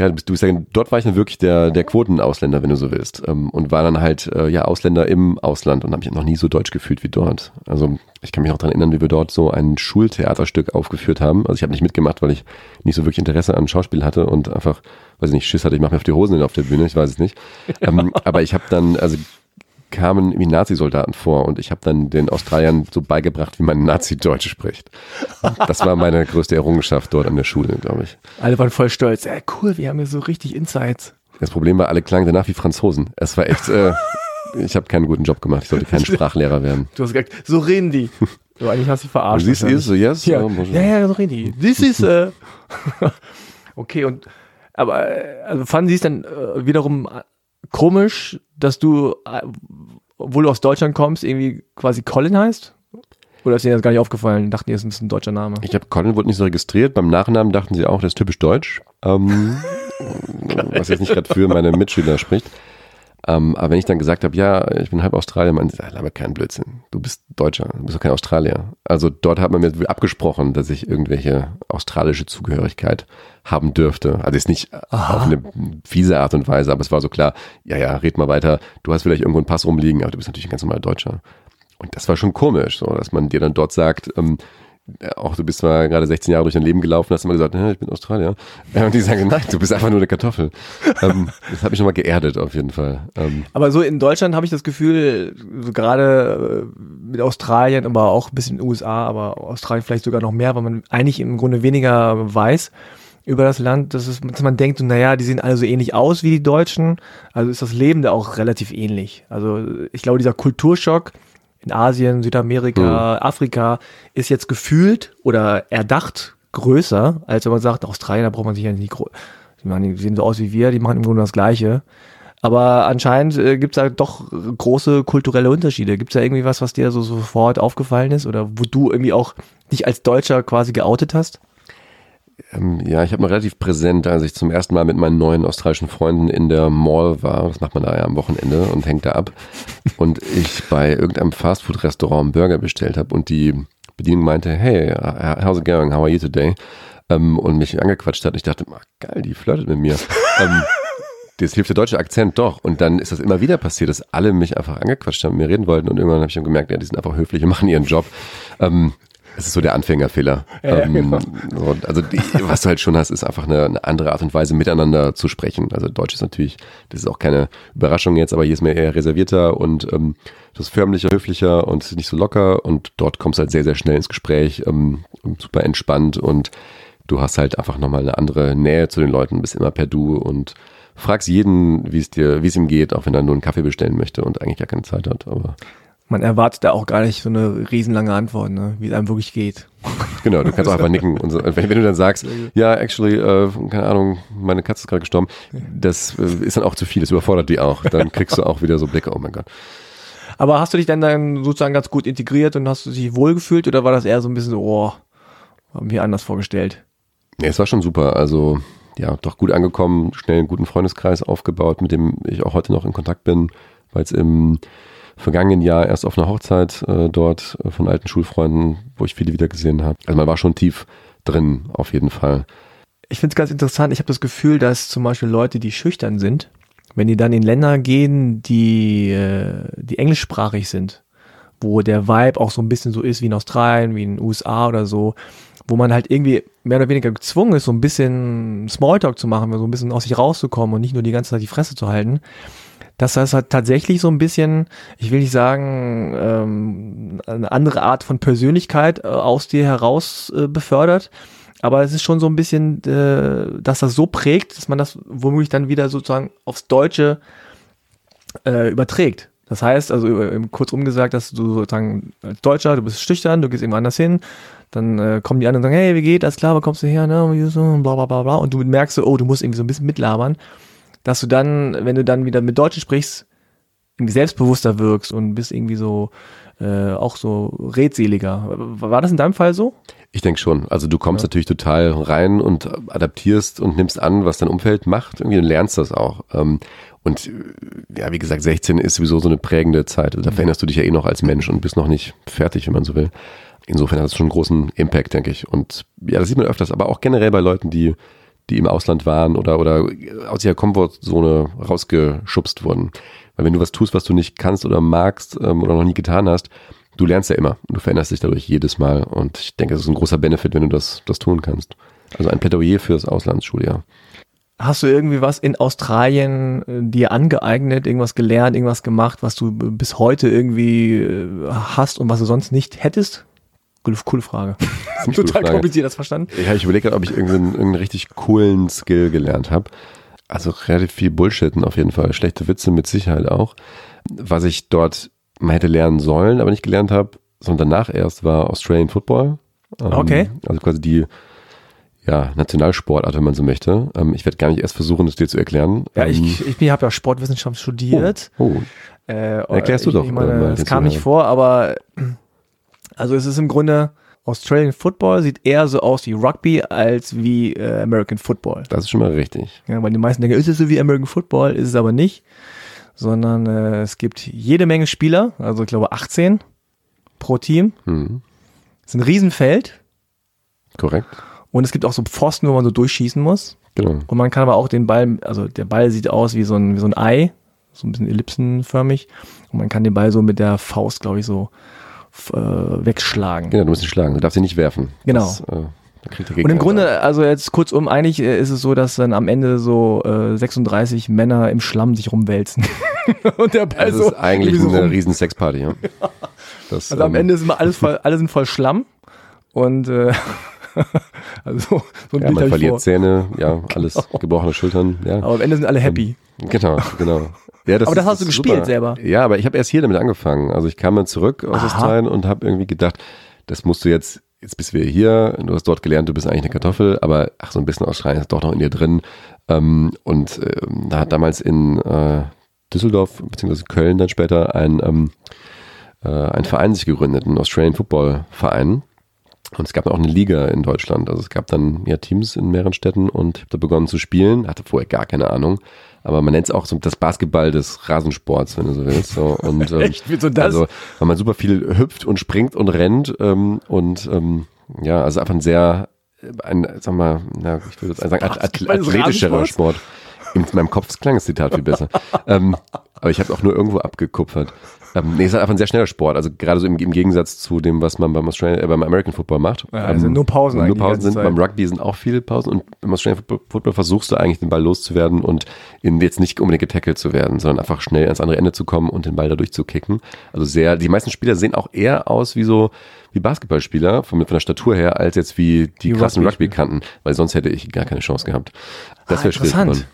ja, du bist, ja, dort war ich dann wirklich der, der Quotenausländer, wenn du so willst. Ähm, und war dann halt, äh, ja, Ausländer im Ausland und habe mich noch nie so deutsch gefühlt wie dort. Also ich kann mich noch daran erinnern, wie wir dort so ein Schultheaterstück aufgeführt haben. Also ich habe nicht mitgemacht, weil ich nicht so wirklich Interesse an Schauspiel hatte und einfach, weiß ich nicht, Schiss hatte, ich mache mir auf die Hosen auf der Bühne, ich weiß es nicht. Ähm, aber ich habe dann, also kamen wie Nazi-Soldaten vor und ich habe dann den Australiern so beigebracht, wie man Nazi-Deutsch spricht. Das war meine größte Errungenschaft dort an der Schule, glaube ich. Alle waren voll stolz. Ja, cool, wir haben hier so richtig Insights. Das Problem war, alle klangen danach wie Franzosen. Es war echt, äh, ich habe keinen guten Job gemacht. Ich sollte kein Sprachlehrer werden. Du hast gesagt, so reden die. So, eigentlich hast du dich verarscht. This is, so yes? Ja, Oh, ja, ja, so reden die. This is, äh. okay, und, aber, äh, also fanden sie es dann äh, wiederum komisch, dass du, äh, obwohl du aus Deutschland kommst, irgendwie quasi Colin heißt? Oder ist denen das gar nicht aufgefallen? Dachten die, das ist ein deutscher Name? Ich habe Colin wurde nicht so registriert. Beim Nachnamen dachten sie auch, das ist typisch deutsch. Ähm, was jetzt nicht gerade für meine Mitschüler spricht. Ähm, aber wenn ich dann gesagt habe, ja, ich bin halb Australier, man sagt, aber kein Blödsinn. Du bist Deutscher, du bist doch kein Australier. Also dort hat man mir abgesprochen, dass ich irgendwelche australische Zugehörigkeit haben dürfte. Also jetzt nicht auf eine fiese Art und Weise, aber es war so klar, ja, ja, red mal weiter. Du hast vielleicht irgendwo einen Pass rumliegen, aber du bist natürlich ein ganz normaler Deutscher. Und das war schon komisch, so, dass man dir dann dort sagt, ähm, äh, auch du bist zwar gerade 16 Jahre durch dein Leben gelaufen, hast immer gesagt, "Hä, ich bin Australier. Und die sagen, nein, du bist einfach nur eine Kartoffel. ähm, das hat mich nochmal geerdet auf jeden Fall. Ähm, Aber so in Deutschland habe ich das Gefühl, so gerade äh, mit Australien, aber auch ein bisschen in den USA, aber Australien vielleicht sogar noch mehr, weil man eigentlich im Grunde weniger weiß über das Land, dass, es, dass man denkt, naja, die sehen alle so ähnlich aus wie die Deutschen, also ist das Leben da auch relativ ähnlich. Also ich glaube, dieser Kulturschock in Asien, Südamerika, Afrika ist jetzt gefühlt oder erdacht größer, als wenn man sagt, Australien, da braucht man sich ja nicht, gro- die, machen, die sehen so aus wie wir, die machen im Grunde das Gleiche. Aber anscheinend äh, gibt es da doch große kulturelle Unterschiede. Gibt es da irgendwie was, was dir so sofort aufgefallen ist oder wo du irgendwie auch dich als Deutscher quasi geoutet hast? Ähm, ja, ich habe noch relativ präsent, als ich zum ersten Mal mit meinen neuen australischen Freunden in der Mall war, das macht man da ja am Wochenende und hängt da ab, und ich bei irgendeinem Fastfood-Restaurant einen Burger bestellt habe und die Bedienung meinte, hey, how's it going, how are you today? Ähm, und mich angequatscht hat. Ich dachte, ah, geil, die flirtet mit mir. ähm, das hilft der deutsche Akzent doch. Und dann ist das immer wieder passiert, dass alle mich einfach angequatscht haben, mit mir reden wollten. Und irgendwann habe ich dann gemerkt, ja, die sind einfach höflich und machen ihren Job. Ähm, das ist so der Anfängerfehler. Ja, ähm, genau. so, also die, was du halt schon hast, ist einfach eine, eine andere Art und Weise, miteinander zu sprechen. Also Deutsch ist natürlich, das ist auch keine Überraschung jetzt, aber hier ist mir eher reservierter und ähm, das ist förmlicher, höflicher und nicht so locker. Und dort kommst du halt sehr, sehr schnell ins Gespräch, ähm, super entspannt und du hast halt einfach nochmal eine andere Nähe zu den Leuten, bist immer per Du und fragst jeden, wie es dir, wie es ihm geht, auch wenn er nur einen Kaffee bestellen möchte und eigentlich gar keine Zeit hat. Aber Man erwartet da auch gar nicht so eine riesenlange Antwort, ne? wie es einem wirklich geht. genau, du kannst auch einfach nicken. Und so, wenn, wenn du dann sagst, ja, actually, äh, keine Ahnung, meine Katze ist gerade gestorben, das äh, ist dann auch zu viel, das überfordert die auch. Dann kriegst du auch wieder so Blicke, oh mein Gott. Aber hast du dich dann, dann sozusagen ganz gut integriert und hast du dich wohlgefühlt oder war das eher so ein bisschen so, oh, haben wir anders vorgestellt? Nee, es war schon super. Also, ja, doch gut angekommen, schnell einen guten Freundeskreis aufgebaut, mit dem ich auch heute noch in Kontakt bin, weil es im vergangenen Jahr erst auf einer Hochzeit äh, dort äh, von alten Schulfreunden, wo ich viele wieder gesehen habe. Also man war schon tief drin, auf jeden Fall. Ich finde es ganz interessant. Ich habe das Gefühl, dass zum Beispiel Leute, die schüchtern sind, wenn die dann in Länder gehen, die, äh, die englischsprachig sind, wo der Vibe auch so ein bisschen so ist wie in Australien, wie in den USA oder so, wo man halt irgendwie mehr oder weniger gezwungen ist, so ein bisschen Smalltalk zu machen, so ein bisschen aus sich rauszukommen und nicht nur die ganze Zeit die Fresse zu halten, dass das halt tatsächlich so ein bisschen, ich will nicht sagen, ähm, eine andere Art von Persönlichkeit äh, aus dir heraus äh, befördert, aber es ist schon so ein bisschen, äh, dass das so prägt, dass man das womöglich dann wieder sozusagen aufs Deutsche äh, überträgt. Das heißt, also kurz umgesagt, dass du sozusagen als Deutscher, du bist schüchtern, du gehst irgendwo anders hin, dann äh, kommen die anderen und sagen, hey, wie geht, alles klar, wo kommst du her, ne, bla bla bla bla, und du merkst so, oh, du musst irgendwie so ein bisschen mitlabern, dass du dann, wenn du dann wieder mit Deutschen sprichst, irgendwie selbstbewusster wirkst und bist irgendwie so, äh, auch so redseliger. War das in deinem Fall so? Ich denke schon. Also du kommst ja. natürlich total rein und adaptierst und nimmst an, was dein Umfeld macht. Irgendwie und lernst das auch. Ähm, und ja, wie gesagt, 16 ist sowieso so eine prägende Zeit. Da mhm. veränderst du dich ja eh noch als Mensch und bist noch nicht fertig, wenn man so will. Insofern hat das schon einen großen Impact, denke ich. Und ja, das sieht man öfters, aber auch generell bei Leuten, die, die im Ausland waren oder, oder aus ihrer Komfortzone rausgeschubst wurden. Weil wenn du was tust, was du nicht kannst oder magst ähm, oder noch nie getan hast, du lernst ja immer und du veränderst dich dadurch jedes Mal. Und ich denke, das ist ein großer Benefit, wenn du das, das tun kannst. Also ein Plädoyer fürs Auslandsschuljahr. Hast du irgendwie was in Australien äh, dir angeeignet, irgendwas gelernt, irgendwas gemacht, was du bis heute irgendwie äh, hast und was du sonst nicht hättest? Coole, coole Frage. Total Frage. kompliziert, das verstanden? Ja, ich überlege gerade, ob ich irgendeinen, irgendeinen richtig coolen Skill gelernt habe. Also relativ viel Bullshitten auf jeden Fall. Schlechte Witze mit Sicherheit auch. Was ich dort man hätte lernen sollen, aber nicht gelernt habe, sondern danach erst war Australian Football. Ähm, okay. Also quasi die ja, Nationalsportart, wenn man so möchte. Ähm, ich werde gar nicht erst versuchen, das dir zu erklären. Ja, ähm, ich, ich habe ja Sportwissenschaft studiert. Oh. oh. Äh, Erklärst du ich, doch. Ich meine, das kam nicht vor, aber also es ist im Grunde Australian Football sieht eher so aus wie Rugby als wie äh, American Football. Das ist schon mal richtig. Ja, weil die meisten denken, ist es so wie American Football, ist es aber nicht sondern äh, es gibt jede Menge Spieler, also ich glaube 18 pro Team. Mhm. Es ist ein Riesenfeld. Korrekt. Und es gibt auch so Pfosten, wo man so durchschießen muss. Genau. Und man kann aber auch den Ball, also der Ball sieht aus wie so ein, wie so ein Ei, so ein bisschen ellipsenförmig. Und man kann den Ball so mit der Faust, glaube ich, so äh, wegschlagen. Genau, du musst ihn schlagen, du darfst ihn nicht werfen. Genau. Das, äh, und im Grunde, also jetzt kurzum, eigentlich äh, ist es so, dass dann am Ende so äh, 36 Männer im Schlamm sich rumwälzen. und der Ball das so. ist eigentlich so eine rum. riesen Sexparty, ja. Das, also am ähm, Ende ist immer alles voll, alle sind voll Schlamm und äh, also so ein ja, man verliert vor. Zähne, ja, alles genau. gebrochene Schultern, ja. Aber am Ende sind alle happy. Ähm, genau, genau. Ja, das aber das ist, hast du gespielt super. selber. Ja, aber ich habe erst hier damit angefangen. Also ich kam dann zurück aus Australien und habe irgendwie gedacht, das musst du jetzt jetzt bist wir hier, du hast dort gelernt, du bist eigentlich eine Kartoffel, aber ach, so ein bisschen Australien ist doch noch in dir drin. Ähm, und ähm, da hat damals in äh, Düsseldorf, beziehungsweise Köln dann später, ein, äh, ein Verein sich gegründet, ein Australian Football Verein. Und es gab auch eine Liga in Deutschland. Also es gab dann ja Teams in mehreren Städten und ich habe da begonnen zu spielen, hatte vorher gar keine Ahnung. Aber man nennt es auch so das Basketball des Rasensports, wenn du so willst. So. Und, ähm, Echt? Wieso das? Also, weil man super viel hüpft und springt und rennt ähm, und ähm, ja, also einfach ein sehr, ein, sag mal, na, ich würde jetzt sagen, athletischerer Sport. In meinem Kopf klang das Zitat viel besser. ähm, aber ich habe auch nur irgendwo abgekupfert. Ähm, nee, es ist einfach ein sehr schneller Sport. Also gerade so im, im Gegensatz zu dem, was man beim, Australian, äh, beim American Football macht. Ja, also ähm, nur Pausen Nur Pausen sind. Zeit. Beim Rugby sind auch viele Pausen. Und beim Australian Football versuchst du eigentlich den Ball loszuwerden und in, jetzt nicht unbedingt getackelt zu werden, sondern einfach schnell ans andere Ende zu kommen und den Ball dadurch zu kicken. Also sehr, die meisten Spieler sehen auch eher aus wie so, wie Basketballspieler von, von der Statur her, als jetzt wie die, die krassen Rugby-Kanten, weil sonst hätte ich gar keine Chance gehabt. Das ah, wäre schwierig geworden.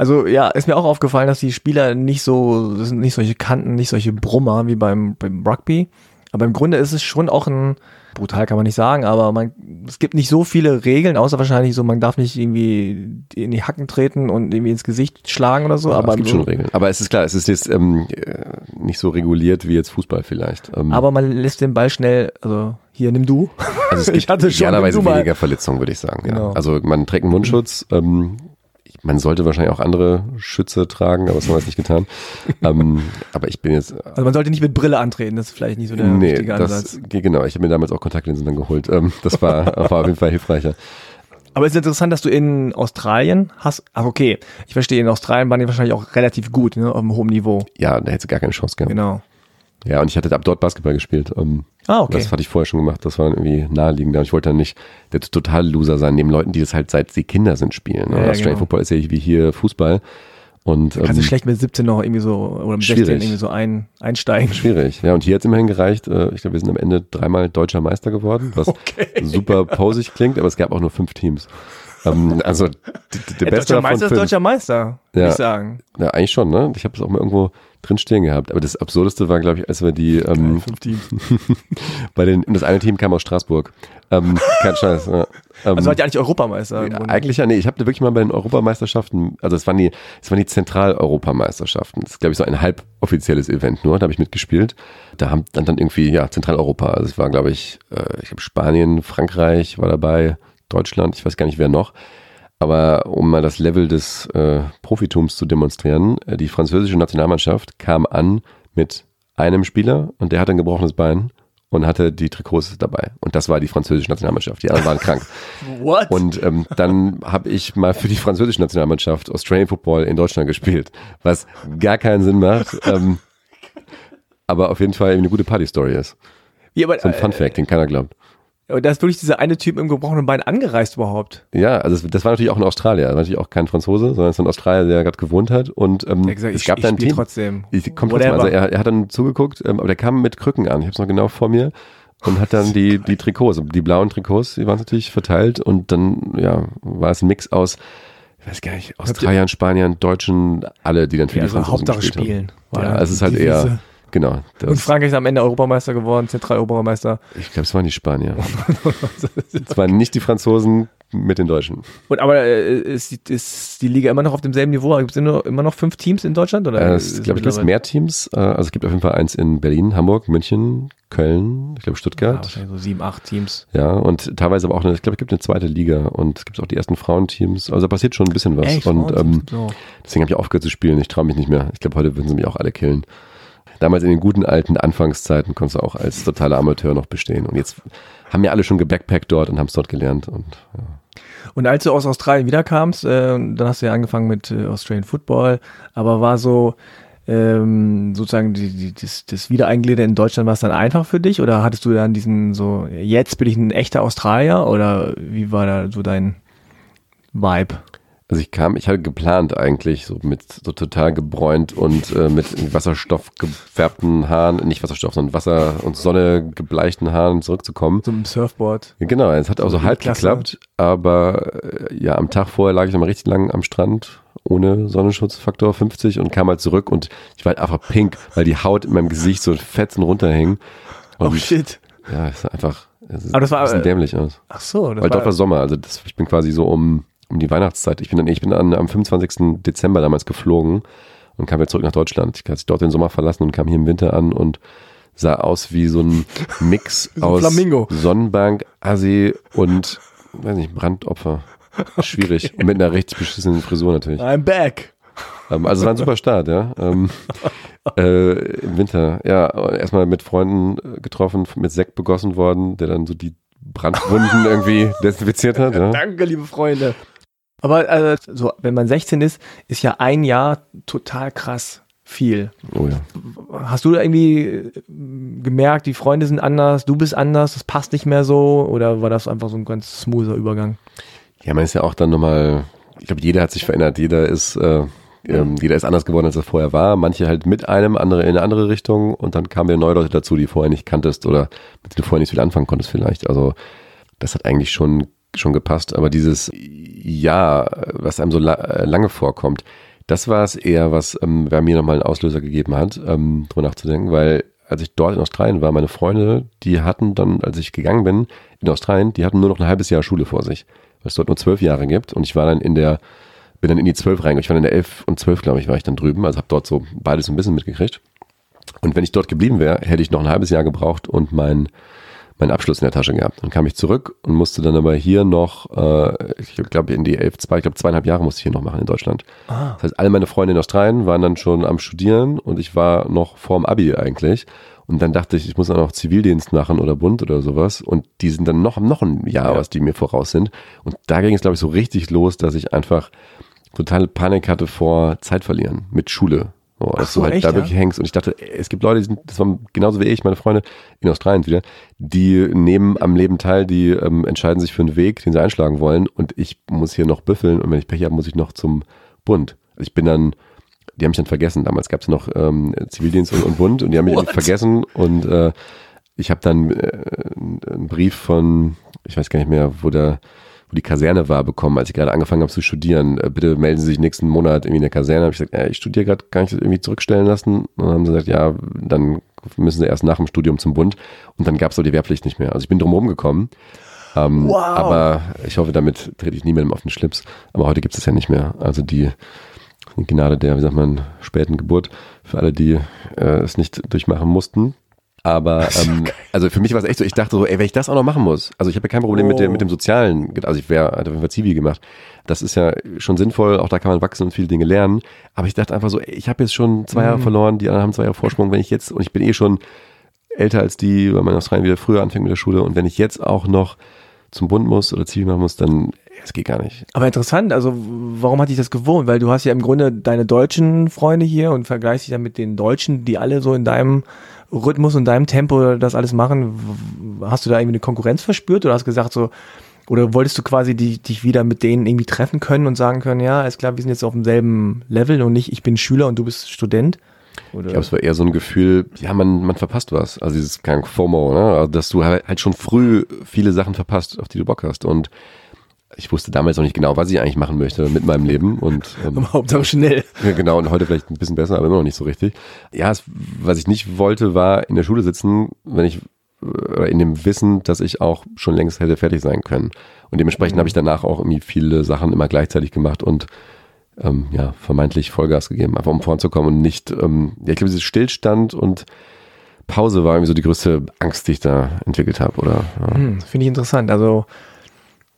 Also ja, ist mir auch aufgefallen, dass die Spieler nicht so, das sind nicht solche Kanten, nicht solche Brummer wie beim, beim Rugby. Aber im Grunde ist es schon auch ein, brutal kann man nicht sagen, aber man, es gibt nicht so viele Regeln, außer wahrscheinlich so, man darf nicht irgendwie in die Hacken treten und irgendwie ins Gesicht schlagen oder so. Ja, aber es gibt schon Regeln. Aber es ist klar, es ist jetzt ähm, äh, nicht so reguliert wie jetzt Fußball vielleicht. Ähm, aber man lässt den Ball schnell, also hier nimm du. Also es gibt ich hatte schon idealerweise weniger Verletzungen, würde ich sagen. Genau. Ja. Also man trägt einen Mundschutz. Ähm, man sollte wahrscheinlich auch andere Schütze tragen, aber das haben wir jetzt nicht getan. ähm, aber ich bin jetzt. Also man sollte nicht mit Brille antreten, das ist vielleicht nicht so der nee, richtige Ansatz. Das, genau, ich habe mir damals auch Kontaktlinsen dann geholt. Ähm, das war, war auf jeden Fall hilfreicher. Aber es ist interessant, dass du in Australien hast. Ach, okay. Ich verstehe, in Australien waren die wahrscheinlich auch relativ gut, ne, auf einem hohen Niveau. Ja, da hätte sie gar keine Chance gehabt. Genau. Ja, und ich hatte ab dort Basketball gespielt. Um, Ah, okay. Das hatte ich vorher schon gemacht. Das war irgendwie naheliegend. Aber ich wollte dann nicht der total Loser sein, neben Leuten, die das halt seit sie Kinder sind spielen. Ja, Ja, ja, Australian genau. Football ist ja wie hier Fußball. Und Kannst du ähm, schlecht mit 17 noch irgendwie so oder mit 16 Schwierig. irgendwie so ein, einsteigen. schwierig. Ja, und hier hat es immerhin gereicht. Äh, ich glaube, wir sind am Ende dreimal deutscher Meister geworden, was super posig klingt, aber es gab auch nur fünf Teams. Ähm, also der Ja, beste deutscher Meister ist deutscher Meister, würde Ja. ich sagen. Ja, eigentlich schon, ne? Ich habe es auch mal irgendwo drin stehen gehabt. Aber das Absurdeste war, glaube ich, als wir die ähm, Fünf Teams. bei den und das eine Team kam aus Straßburg. Ähm, kein Scheiß. Ja. Ähm, Also seid ihr eigentlich Europameister? ja, eigentlich ja, nee, ich habe wirklich mal bei den Europameisterschaften, also es waren die, es waren die Zentraleuropameisterschaften. Das ist, glaube ich, so ein halboffizielles Event nur, da habe ich mitgespielt. Da haben dann, dann irgendwie, ja, Zentraleuropa. Also es war, glaube ich, äh, ich glaube Spanien, Frankreich war dabei, Deutschland, ich weiß gar nicht wer noch. Aber um mal das Level des äh, Profitums zu demonstrieren, äh, die französische Nationalmannschaft kam an mit einem Spieler und der hatte ein gebrochenes Bein und hatte die Trikots dabei. Und das war die französische Nationalmannschaft. Die anderen waren krank. What? Und ähm, dann habe ich mal für die französische Nationalmannschaft Australian Football in Deutschland gespielt, was gar keinen Sinn macht, ähm, aber auf jeden Fall eine gute Party-Story ist. Wie, aber, So ein Fun-Fact, den keiner glaubt. Äh, da ist wirklich dieser eine Typ im gebrochenen Bein angereist überhaupt. Ja, also es- das war natürlich auch ein Australier, das natürlich auch kein Franzose, sondern es war ein Australier, der gerade gewohnt hat und ähm, gesagt, es ich, gab ich da ein spiel Team. trotzdem. Ich, kommt trotzdem, also er, er hat dann zugeguckt, ähm, aber der kam mit Krücken an. Ich habe es noch genau vor mir und hat dann die, die Trikots, die blauen Trikots, die waren natürlich verteilt und dann ja war es ein Mix aus, ich weiß gar nicht, Australiern, Spaniern, Deutschen, alle, die dann für ja, die also Franzosen Hauptsache gespielt spielen. Haben. Ja, es ist halt eher. Genau. Und Frankreich ist am Ende Europameister geworden, Zentraleuropameister. ich glaube, es waren die Spanier. es waren nicht die Franzosen mit den Deutschen. Und aber äh, ist, die- ist die Liga immer noch auf demselben Niveau? Gibt es immer noch fünf Teams in Deutschland? Oder Äh, es glaube ich, gibt mehr Teams. Äh, also es gibt auf jeden Fall eins in Berlin, Hamburg, München, Köln, ich glaube Ja, Stuttgart. wahrscheinlich so sieben, acht Teams. Ja, und teilweise aber auch eine, ich glaube, es gibt eine zweite Liga und es gibt auch die ersten Frauenteams. Also da passiert schon ein bisschen was. Echt? und ähm, so. deswegen habe ich aufgehört zu spielen. Ich traue mich nicht mehr. Ich glaube, heute würden sie mich auch alle killen. Damals in den guten alten Anfangszeiten konntest du auch als totaler Amateur noch bestehen. Und jetzt haben ja alle schon gebackpackt dort und haben es dort gelernt. Und ja. Und als du aus Australien wiederkamst, äh, dann hast du ja angefangen mit äh, Australian Football, aber war so ähm, sozusagen die, die, das, das Wiedereingliedern in Deutschland war es dann einfach für dich oder hattest du dann diesen so, jetzt bin ich ein echter Australier oder wie war da so dein Vibe? Also ich kam, ich hatte geplant eigentlich so mit so total gebräunt und äh, mit Wasserstoff gefärbten Haaren, nicht Wasserstoff, sondern Wasser und Sonne gebleichten Haaren zurückzukommen. So ein Surfboard. Genau, es hat auch so halb Klasse. geklappt, aber äh, ja, am Tag vorher lag ich nochmal richtig lang am Strand ohne Sonnenschutzfaktor 50 und kam halt zurück und ich war halt einfach pink, weil die Haut in meinem Gesicht so fetzen runterhing. Und Oh shit. ja, es sah einfach es Aber das war, ein bisschen äh, dämlich aus. Ach so, das Weil dort war Sommer, also das, ich bin quasi so um, um die Weihnachtszeit. Ich bin dann, ich bin dann am 25. Dezember damals geflogen und kam wieder zurück nach Deutschland. Ich hatte dort den Sommer verlassen und kam hier im Winter an und sah aus wie so ein Mix ein aus Flamingo. Sonnenbank, Assi und, weiß nicht, Brandopfer. Schwierig. Und mit einer richtig beschissenen Frisur natürlich. I'm back. Ähm, also es war ein super Start, ja. Ähm, äh, Im Winter, ja, erstmal mit Freunden äh, getroffen, mit Sekt begossen worden, der dann so die Brandwunden irgendwie desinfiziert hat. Ja. Danke, liebe Freunde. Aber also, so, wenn man 16 ist, ist ja ein Jahr total krass viel. Oh ja. Hast du da irgendwie äh, gemerkt, die Freunde sind anders, du bist anders, das passt nicht mehr so? Oder war das einfach so ein ganz smoother Übergang? Ja, man ist ja auch dann nochmal, ich glaube, jeder hat sich verändert. Jeder ist, äh, ähm, jeder ist anders geworden, als er vorher war. Manche halt mit einem, andere in eine andere Richtung und dann kamen wieder neue Leute dazu, die vorher nicht kanntest oder mit denen du vorher nicht so viel anfangen konntest vielleicht. Also das hat eigentlich schon, schon gepasst. Aber dieses Ja, was einem so la äh, lange vorkommt, das war es eher, was ähm, wer mir nochmal einen Auslöser gegeben hat, ähm, drüber nachzudenken, weil als ich dort in Australien war, meine Freunde, die hatten dann, als ich gegangen bin, in Australien, die hatten nur noch ein halbes Jahr Schule vor sich, weil es dort nur zwölf Jahre gibt. Und ich war dann in der, bin dann in die zwölf reingegangen, ich war in der elf und zwölf, glaube ich, war ich dann drüben, also habe dort so beides so ein bisschen mitgekriegt. Und wenn ich dort geblieben wäre, hätte ich noch ein halbes Jahr gebraucht und mein, meinen Abschluss in der Tasche gehabt. Dann kam ich zurück und musste dann aber hier noch, äh, ich glaube in die elf, zwei, ich glaube zweieinhalb Jahre musste ich hier noch machen in Deutschland. Ah. Das heißt, alle meine Freunde in Australien waren dann schon am Studieren und ich war noch vorm Abi eigentlich. Und dann dachte ich, ich muss auch noch Zivildienst machen oder Bund oder sowas. Und die sind dann noch, noch ein Jahr, ja. was die mir voraus sind. Und da ging es, glaube ich, so richtig los, dass ich einfach totale Panik hatte vor Zeit verlieren mit Schule. So, dass so, du halt echt, da wirklich hängst. Und ich dachte, es gibt Leute, die sind, das waren genauso wie ich, meine Freunde in Australien wieder, die nehmen am Leben teil, die ähm, entscheiden sich für einen Weg, den sie einschlagen wollen. Und ich muss hier noch büffeln und wenn ich Pech habe, muss ich noch zum Bund. Also ich bin dann, die haben mich dann vergessen. Damals gab es noch ähm, Zivildienst und, und Bund und die haben mich vergessen und äh, ich habe dann äh, einen Brief von, ich weiß gar nicht mehr, wo der wo die Kaserne war, bekommen, als ich gerade angefangen habe zu studieren. Äh, bitte melden Sie sich nächsten Monat irgendwie in der Kaserne. Habe ich gesagt, äh, ich studiere gerade, kann ich das irgendwie zurückstellen lassen? Und dann haben sie gesagt, ja, dann müssen Sie erst nach dem Studium zum Bund. Und dann gab es auch die Wehrpflicht nicht mehr. Also ich bin drumherum gekommen. Ähm, wow. Aber ich hoffe, damit trete ich niemandem auf den Schlips. Aber heute gibt es ja nicht mehr. Also die, die Gnade der, wie sagt man, späten Geburt für alle, die äh, es nicht durchmachen mussten. Aber ähm, also für mich war es echt so, ich dachte so, ey, wenn ich das auch noch machen muss, also ich habe ja kein Problem oh. mit, dem, mit dem Sozialen, also ich wäre, auf jeden Fall Zivi gemacht. Das ist ja schon sinnvoll, auch da kann man wachsen und viele Dinge lernen. Aber ich dachte einfach so, ey, ich habe jetzt schon zwei Jahre mhm. verloren, die anderen haben zwei Jahre Vorsprung, wenn ich jetzt, und ich bin eh schon älter als die, weil man in Australien wieder früher anfängt mit der Schule, und wenn ich jetzt auch noch zum Bund muss oder Zivi machen muss, dann es geht gar nicht. Aber interessant, also warum hat dich das gewohnt? Weil du hast ja im Grunde deine deutschen Freunde hier und vergleichst dich dann mit den Deutschen, die alle so in deinem Rhythmus und deinem Tempo das alles machen. Hast du da irgendwie eine Konkurrenz verspürt oder hast gesagt so, oder wolltest du quasi die, dich wieder mit denen irgendwie treffen können und sagen können, ja, ist klar, wir sind jetzt auf demselben Level und nicht, ich bin Schüler und du bist Student? Oder? Ich glaube, es war eher so ein Gefühl, ja, man, man verpasst was. Also dieses kein FOMO, ne? Also, dass du halt, halt schon früh viele Sachen verpasst, auf die du Bock hast. Und ich wusste damals noch nicht genau, was ich eigentlich machen möchte mit meinem Leben und ähm, Hauptsache schnell. Ja, genau, und heute vielleicht ein bisschen besser, aber immer noch nicht so richtig. Ja, es, was ich nicht wollte, war in der Schule sitzen, wenn ich in dem Wissen, dass ich auch schon längst hätte fertig sein können. Und dementsprechend mhm. habe ich danach auch irgendwie viele Sachen immer gleichzeitig gemacht und ähm, ja, vermeintlich Vollgas gegeben, einfach um voranzukommen und nicht, ähm, ja, ich glaube, dieses Stillstand und Pause war irgendwie so die größte Angst, die ich da entwickelt habe, oder? Ja. Hm, Finde ich interessant. Also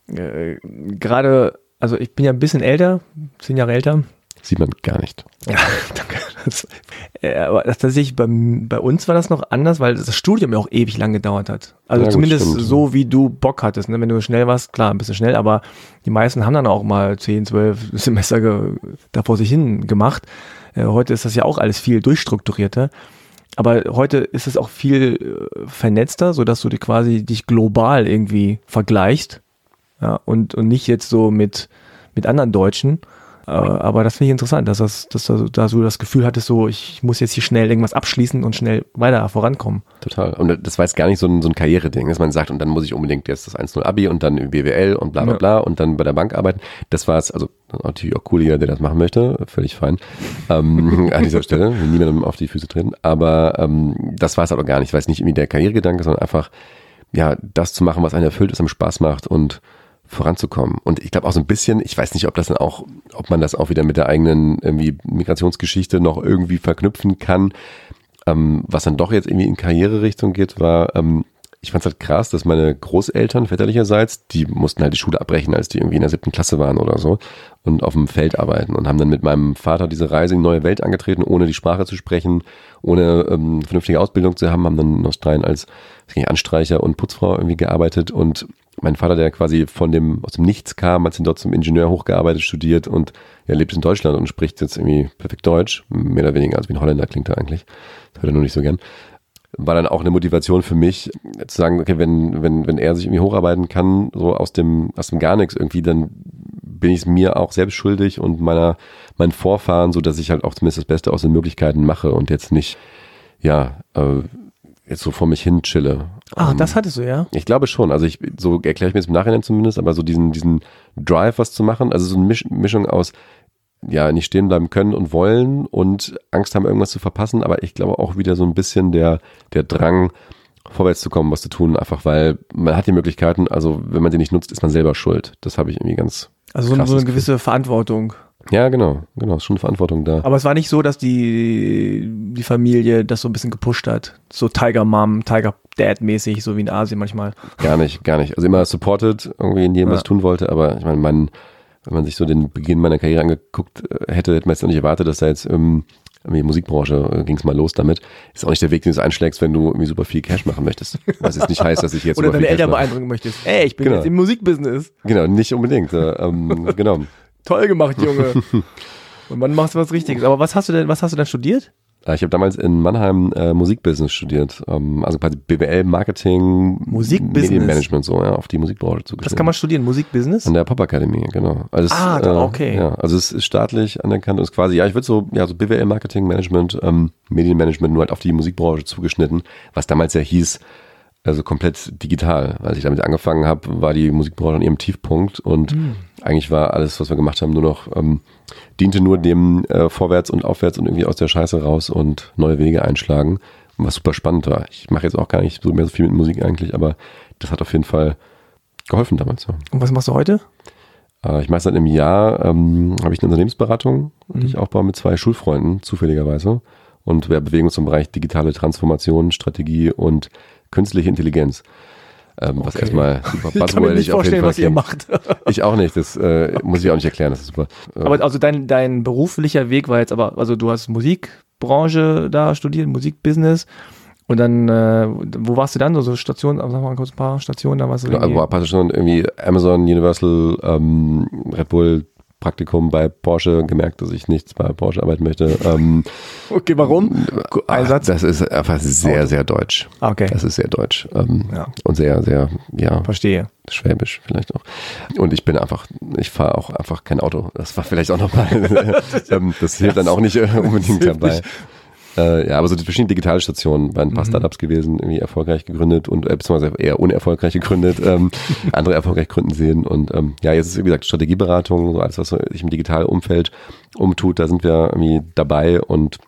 äh, gerade, also ich bin ja ein bisschen älter, zehn Jahre älter. Sieht man gar nicht. Ja, danke. Das, äh, aber tatsächlich bei, bei uns war das noch anders, weil das Studium ja auch ewig lang gedauert hat. Also ja, zumindest stimmt. so, wie du Bock hattest. Ne? Wenn du schnell warst, klar, ein bisschen schnell, aber die meisten haben dann auch mal zehn, zwölf Semester da vor sich hin gemacht. Äh, heute ist das ja auch alles viel durchstrukturierter. Aber heute ist es auch viel äh, vernetzter, sodass du dir quasi dich global irgendwie vergleichst ja, und, und nicht jetzt so mit, mit anderen Deutschen. Äh, aber das finde ich interessant, dass, das, dass du da so das Gefühl hattest, so ich muss jetzt hier schnell irgendwas abschließen und schnell weiter vorankommen. Total. Und das war jetzt gar nicht so ein, so ein Karriereding, dass man sagt, und dann muss ich unbedingt jetzt das 1-0 Abi und dann BWL und bla bla ja. bla und dann bei der Bank arbeiten. Das war es, also natürlich auch cool, der das machen möchte, völlig fein. Ähm, an dieser Stelle, niemandem auf die Füße treten. Aber ähm, das war es aber gar nicht, weil es nicht irgendwie der Karrieregedanke, sondern einfach, ja, das zu machen, was einen erfüllt, was einem Spaß macht und voranzukommen. Und ich glaube auch so ein bisschen, ich weiß nicht, ob das dann auch, ob man das auch wieder mit der eigenen irgendwie Migrationsgeschichte noch irgendwie verknüpfen kann. Ähm, was dann doch jetzt irgendwie in Karriererichtung geht, war, ähm, ich fand es halt krass, dass meine Großeltern väterlicherseits, die mussten halt die Schule abbrechen, als die irgendwie in der siebten Klasse waren oder so und auf dem Feld arbeiten und haben dann mit meinem Vater diese Reise in die neue Welt angetreten, ohne die Sprache zu sprechen, ohne ähm, vernünftige Ausbildung zu haben, haben dann in Australien als Anstreicher und Putzfrau irgendwie gearbeitet und mein Vater, der quasi von dem, aus dem Nichts kam, hat ihn dort zum Ingenieur hochgearbeitet, studiert und er lebt in Deutschland und spricht jetzt irgendwie perfekt Deutsch, mehr oder weniger, als wie ein Holländer klingt er eigentlich. Das hört er nur nicht so gern. War dann auch eine Motivation für mich, zu sagen, okay, wenn, wenn, wenn er sich irgendwie hocharbeiten kann, so aus dem, aus dem gar nichts irgendwie, dann bin ich es mir auch selbst schuldig und meiner, meinen Vorfahren, so dass ich halt auch zumindest das Beste aus den Möglichkeiten mache und jetzt nicht, ja, äh, jetzt so vor mich hin chille. Ach, um, das hattest du, ja? Ich glaube schon. Also ich, so erkläre ich mir jetzt im Nachhinein zumindest, aber so diesen, diesen Drive, was zu machen, also so eine Misch Mischung aus, ja, nicht stehen bleiben können und wollen und Angst haben, irgendwas zu verpassen, aber ich glaube auch wieder so ein bisschen der, der Drang, vorwärts zu kommen, was zu tun, einfach weil man hat die Möglichkeiten, also wenn man sie nicht nutzt, ist man selber schuld. Das habe ich irgendwie ganz. Also so, so eine gewisse Verantwortung. Ja, genau, genau, ist schon eine Verantwortung da. Aber es war nicht so, dass die, die Familie das so ein bisschen gepusht hat. So Tiger Mom, Tiger Dad-mäßig, so wie in Asien manchmal. Gar nicht, gar nicht. Also immer supported, irgendwie in jedem, was Ja. ich tun wollte, aber ich meine, man, wenn man sich so den Beginn meiner Karriere angeguckt äh, hätte, hätte man jetzt nicht erwartet, dass da jetzt ähm, irgendwie Musikbranche ging es mal los damit. Ist auch nicht der Weg, den du einschlägst, wenn du irgendwie super viel Cash machen möchtest. Was jetzt nicht heißt, dass ich jetzt Oder deine Eltern beeindrucken möchtest. Ey, ich bin Genau. jetzt im Musikbusiness. Genau, nicht unbedingt. Äh, ähm, genau. Toll gemacht, Junge. Und man macht was Richtiges. Aber was hast du denn, was hast du denn studiert? Äh, Ich habe damals in Mannheim äh, Musikbusiness studiert, ähm, also quasi BWL, Marketing, Musikbusiness. Medienmanagement, so ja, auf die Musikbranche zugeschnitten. Was kann man studieren? Musikbusiness? An der Popakademie, genau. Also Ah, da- okay. Ja, also es ist staatlich anerkannt und ist quasi, ja, ich würde so, ja, so BWL, Marketing, Management, ähm, Medienmanagement nur halt auf die Musikbranche zugeschnitten, was damals ja hieß, also komplett digital. Als ich damit angefangen habe, war die Musikbranche an ihrem Tiefpunkt und Hm. eigentlich war alles, was wir gemacht haben, nur noch, ähm, diente nur dem äh, Vorwärts und Aufwärts und irgendwie aus der Scheiße raus und neue Wege einschlagen. Was super spannend war. Ich mache jetzt auch gar nicht so mehr so viel mit Musik eigentlich, aber das hat auf jeden Fall geholfen damals. Ja. Und was machst du heute? Äh, Ich mache seit einem Jahr, ähm, habe ich eine Unternehmensberatung, die ich aufbaue mit zwei Schulfreunden, zufälligerweise. Und wir bewegen uns im Bereich digitale Transformation, Strategie und künstliche Intelligenz. Ähm, Was Okay. erstmal super Ich kann mir buzzwordig nicht vorstellen, was ihr macht. Ich auch nicht, das äh, muss ich auch nicht erklären, das ist super. Äh, Aber also dein, dein beruflicher Weg war jetzt aber, also du hast Musikbranche da studiert, Musikbusiness. Und dann, äh, wo warst du dann? So, so Stationen, sag mal kurz ein paar Stationen, da warst du genau, also irgendwie- war praktisch schon irgendwie Amazon, Universal, ähm, Red Bull, Praktikum bei Porsche, gemerkt, dass ich nichts bei Porsche arbeiten möchte. Ähm, Okay, warum? Ah, Satz. Das ist einfach sehr, sehr deutsch. Ah, okay, Das ist sehr deutsch. Ähm, Ja. Und sehr, sehr, ja, verstehe. schwäbisch vielleicht auch. Und ich bin einfach, ich fahre auch einfach kein Auto. Das war vielleicht auch nochmal, ähm, das hilft dann auch nicht äh, unbedingt dabei. nicht. Äh, ja, aber so die verschiedenen Digitalstationen waren ein paar Mhm. Startups gewesen, irgendwie erfolgreich gegründet und äh, beziehungsweise eher unerfolgreich gegründet, ähm, andere erfolgreich gründen sehen. Und ähm, ja, jetzt ist wie gesagt Strategieberatung, so alles, was sich im digitalen Umfeld umtut, da sind wir irgendwie dabei und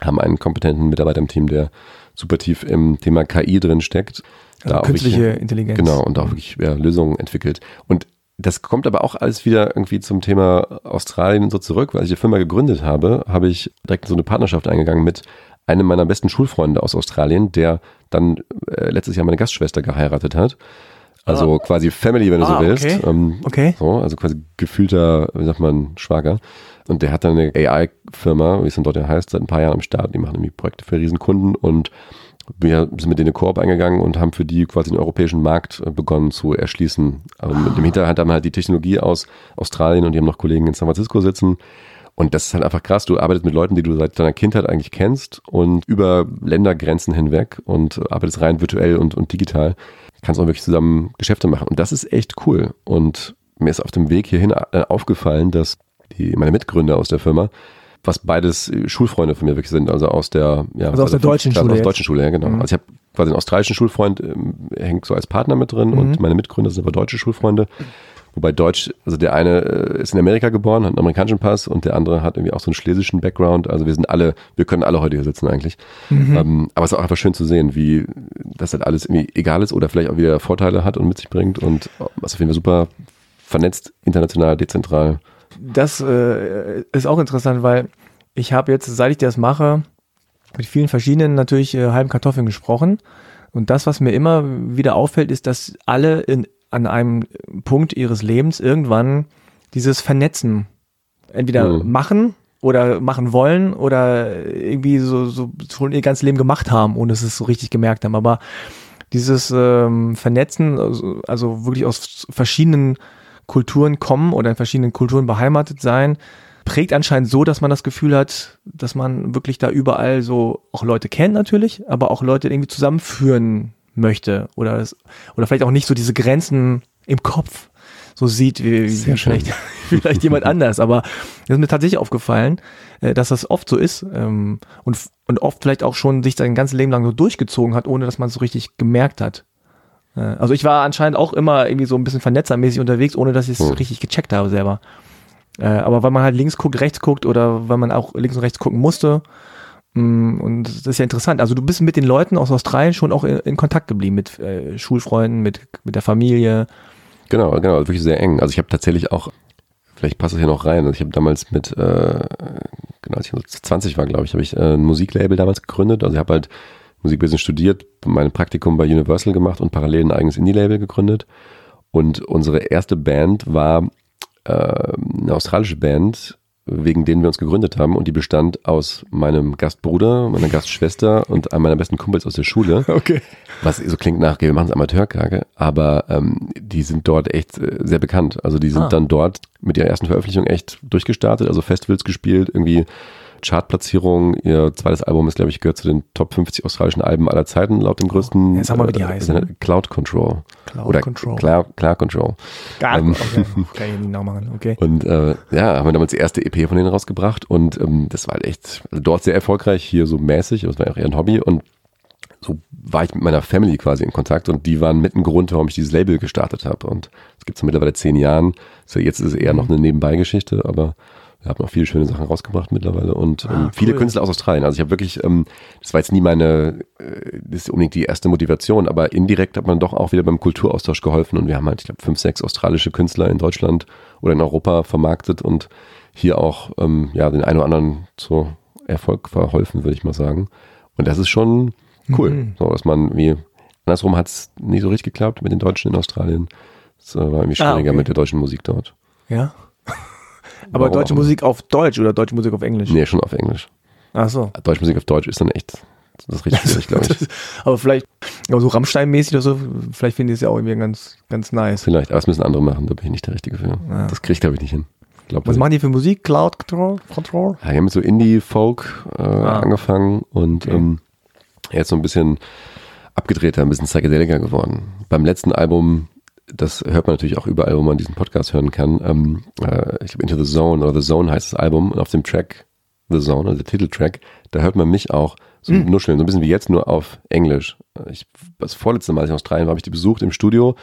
haben einen kompetenten Mitarbeiter im Team, der super tief im Thema KI drin steckt. Also auch künstliche wirklich- Intelligenz. Genau, und auch wirklich ja, Lösungen entwickelt. Und das kommt aber auch alles wieder irgendwie zum Thema Australien und so zurück. Weil ich die Firma gegründet habe, habe ich direkt so eine Partnerschaft eingegangen mit einem meiner besten Schulfreunde aus Australien, der dann äh, letztes Jahr meine Gastschwester geheiratet hat. Also quasi Family, wenn du Ah, so willst. okay. Ähm, Okay. so, also quasi gefühlter, wie sagt man, Schwager. Und der hat dann eine AI-Firma, wie es dann dort ja heißt, seit ein paar Jahren am Start. Die machen irgendwie Projekte für Riesenkunden und wir sind mit denen eine Koop eingegangen und haben für die quasi den europäischen Markt äh, begonnen zu erschließen. Also mit dem Hinterhand haben wir halt die Technologie aus Australien und die haben noch Kollegen in San Francisco sitzen. Und das ist halt einfach krass. Du arbeitest mit Leuten, die du seit deiner Kindheit eigentlich kennst und über Ländergrenzen hinweg und arbeitest rein virtuell und, und digital. Kannst auch wirklich zusammen Geschäfte machen. Und das ist echt cool. Und mir ist auf dem Weg hierhin äh, aufgefallen, dass die, meine Mitgründer aus der Firma, was beides äh, Schulfreunde von mir wirklich sind, also aus der, ja, Also aus der deutschen Klasse, Schule Aus der deutschen Schule, ja, genau. Mhm. Also ich habe quasi einen australischen Schulfreund, ähm, hängt so als Partner mit drin Mhm. und meine Mitgründer sind aber deutsche Schulfreunde. Wobei Deutsch, also der eine äh, ist in Amerika geboren, hat einen amerikanischen Pass und der andere hat irgendwie auch so einen schlesischen Background. Also wir sind alle, wir können alle heute hier sitzen eigentlich. Mhm. Ähm, aber es ist auch einfach schön zu sehen, wie das halt alles irgendwie egal ist oder vielleicht auch wieder Vorteile hat und mit sich bringt und äh, was auf jeden Fall super vernetzt, international, dezentral. Das äh, ist auch interessant, weil ich habe jetzt, seit ich das mache, mit vielen verschiedenen natürlich äh, halben Kartoffeln gesprochen. Und das, was mir immer wieder auffällt, ist, dass alle in, an einem Punkt ihres Lebens irgendwann dieses Vernetzen entweder Mhm. machen oder machen wollen oder irgendwie so, so schon ihr ganzes Leben gemacht haben, ohne dass sie es so richtig gemerkt haben. Aber dieses ähm, Vernetzen, also, also wirklich aus verschiedenen Kulturen kommen oder in verschiedenen Kulturen beheimatet sein, prägt anscheinend so, dass man das Gefühl hat, dass man wirklich da überall so auch Leute kennt natürlich, aber auch Leute irgendwie zusammenführen möchte oder es, oder vielleicht auch nicht so diese Grenzen im Kopf so sieht wie, wie vielleicht, vielleicht jemand anders. Aber es ist mir tatsächlich aufgefallen, äh, dass das oft so ist ähm, und, und oft vielleicht auch schon sich sein ganzes Leben lang so durchgezogen hat, ohne dass man es so richtig gemerkt hat. Äh, Also ich war anscheinend auch immer irgendwie so ein bisschen vernetzermäßig unterwegs, ohne dass ich es Hm. richtig gecheckt habe selber. Äh, aber weil man halt links guckt, rechts guckt oder weil man auch links und rechts gucken musste. Mm, Und das ist ja interessant. Also du bist mit den Leuten aus Australien schon auch in, in Kontakt geblieben, mit äh, Schulfreunden, mit, mit der Familie. Genau, genau, wirklich sehr eng. Also ich habe tatsächlich auch, vielleicht passt das hier noch rein, also ich habe damals mit, äh, genau, als ich so 20 war, glaube ich, habe ich ein Musiklabel damals gegründet. Also ich habe halt Musikbusiness studiert, mein Praktikum bei Universal gemacht und parallel ein eigenes Indie-Label gegründet. Und unsere erste Band war äh, eine australische Band, wegen denen wir uns gegründet haben. Und die bestand aus meinem Gastbruder, meiner Gastschwester und einem meiner besten Kumpels aus der Schule. Okay. Was so klingt nach, wir machen es Amateurkage, aber ähm, die sind dort echt äh, sehr bekannt. Also die sind Ah. dann dort mit ihrer ersten Veröffentlichung echt durchgestartet, also Festivals gespielt, irgendwie Chartplatzierung. Ihr zweites Album ist, glaube ich, gehört zu den Top 50 australischen Alben aller Zeiten, laut dem größten Ja, sag mal, wie die heißen. äh, Cloud Control. Cloud Oder Control. Cloud, Cloud Control. Gar Ähm. okay. Kann ich nicht nachmachen. Okay. Und äh, ja, haben wir damals die erste EP von denen rausgebracht und ähm, das war halt echt also dort sehr erfolgreich, hier so mäßig, es war ja auch eher ein Hobby und so war ich mit meiner Family quasi in Kontakt und die waren mit ein Grund, warum ich dieses Label gestartet habe. Und es gibt es mittlerweile zehn Jahren. So jetzt ist es eher noch eine Nebenbeigeschichte, aber wir haben auch viele schöne Sachen rausgebracht mittlerweile und ähm, Ah, viele cool. Künstler aus Australien. Also ich habe wirklich, ähm, das war jetzt nie meine, äh, das ist unbedingt die erste Motivation, aber indirekt hat man doch auch wieder beim Kulturaustausch geholfen und wir haben halt, ich glaube, fünf, sechs australische Künstler in Deutschland oder in Europa vermarktet und hier auch ähm, ja den einen oder anderen zu Erfolg verholfen, würde ich mal sagen. Und das ist schon cool, Mhm. so dass man wie andersrum hat es nicht so richtig geklappt mit den Deutschen in Australien. Es äh, war irgendwie Ah, schwieriger okay. mit der deutschen Musik dort. Ja. Aber Warum deutsche? Musik auf Deutsch oder deutsche Musik auf Englisch? Nee, schon auf Englisch. Ach so. Deutsche Musik auf Deutsch ist dann echt das ist richtig schwierig, glaube ich. Aber vielleicht, aber so Rammstein-mäßig oder so, vielleicht finde ich es ja auch irgendwie ganz, ganz nice. Vielleicht, aber es müssen andere machen, da bin ich nicht der Richtige für. Ja. Das kriege ich, glaube ich, nicht hin. Glaub, Was machen die für Musik? Cloud Control? Control? Ja, die haben mit so Indie-Folk äh, Ah. angefangen und Okay. ähm, jetzt so ein bisschen abgedrehter, ein bisschen psychedeliker geworden. Beim letzten Album, das hört man natürlich auch überall, wo man diesen Podcast hören kann. Ähm, äh, ich glaube, Into the Zone oder The Zone heißt das Album und auf dem Track The Zone, also der Titeltrack, da hört man mich auch so Hm. nuscheln, so ein bisschen wie jetzt, nur auf Englisch. Ich, das vorletzte Mal, als ich in Australien war, habe ich die besucht im Studio,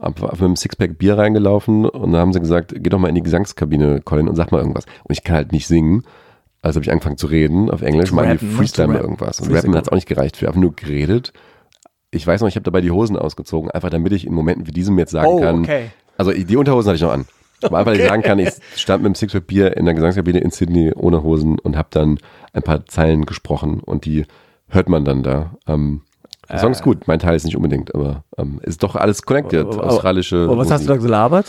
hab hab mit einem Sixpack Bier reingelaufen und da haben sie gesagt, geh doch mal in die Gesangskabine, Colin, und sag mal irgendwas. Und ich kann halt nicht singen. Also habe ich angefangen zu reden auf Englisch, mal ne? Freestyle mal irgendwas. Und Freestyle. rappen hat es auch nicht gereicht. Wir haben nur geredet. Ich weiß noch, ich habe dabei die Hosen ausgezogen, einfach damit ich in Momenten wie diesem jetzt sagen Oh, kann. okay. Also die Unterhosen hatte ich noch an. Aber einfach, dass ich sagen kann, ich stand mit dem Sixpack Bier in der Gesangskabine in Sydney ohne Hosen und habe dann ein paar Zeilen gesprochen und die hört man dann da. Ähm, der Song ist gut, mein Teil ist nicht unbedingt, aber ähm, ist doch alles connected. Aber- aber- Australische. Aber was hast du Musik. da gelabert?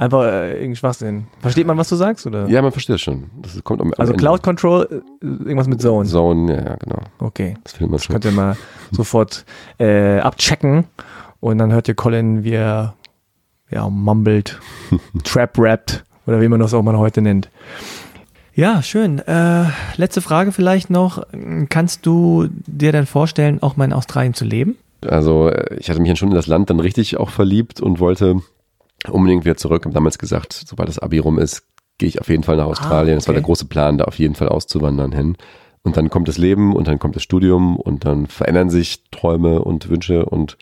Einfach äh, irgendein Schwachsinn. Versteht man, was du sagst? Oder? Ja, man versteht es schon. Das kommt am, am Also Ende. Cloud Control, äh, irgendwas mit Zone. Zone, ja, ja, genau. Okay. Das findet man schon. Könnt ihr mal sofort äh, abchecken und dann hört ihr Colin, wie er ja, mumbelt, trap rappt oder wie man das auch mal heute nennt. Ja, schön. Äh, letzte Frage vielleicht noch. Kannst du dir denn vorstellen, auch mal in Australien zu leben? Also äh, ich hatte mich dann schon in das Land dann richtig auch verliebt und wollte unbedingt wieder zurück. Hab damals gesagt, sobald das Abi rum ist, gehe ich auf jeden Fall nach Australien. Das war Ah, okay. der große Plan, da auf jeden Fall auszuwandern hin. Und dann kommt das Leben und dann kommt das Studium und dann verändern sich Träume und Wünsche und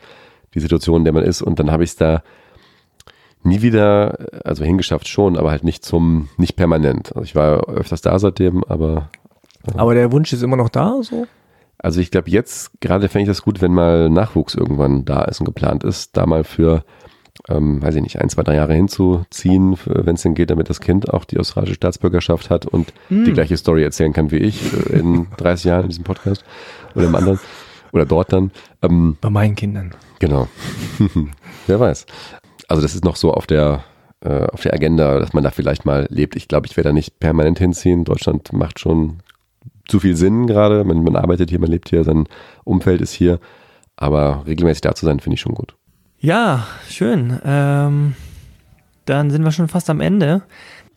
die Situation, in der man ist. Und dann habe ich es da nie wieder, also hingeschafft schon, aber halt nicht zum, nicht permanent. Also ich war öfters da seitdem, aber Aber der Wunsch ist immer noch da, so? also ich glaube, jetzt gerade fände ich das gut, wenn mal Nachwuchs irgendwann da ist und geplant ist, da mal für, ähm, weiß ich nicht, ein, zwei, drei Jahre hinzuziehen, wenn es denn geht, damit das Kind auch die australische Staatsbürgerschaft hat und die gleiche Story erzählen kann wie ich äh, in 30 Jahren in diesem Podcast oder im anderen oder dort dann. Ähm, Bei meinen Kindern. Genau. Wer weiß. Also das ist noch so auf der äh, auf der Agenda, dass man da vielleicht mal lebt. Ich glaube, ich werde da nicht permanent hinziehen. Deutschland macht schon zu viel Sinn gerade. Man, man arbeitet hier, man lebt hier, sein Umfeld ist hier. Aber regelmäßig da zu sein, finde ich schon gut. Ja, schön. Ähm, dann sind wir schon fast am Ende.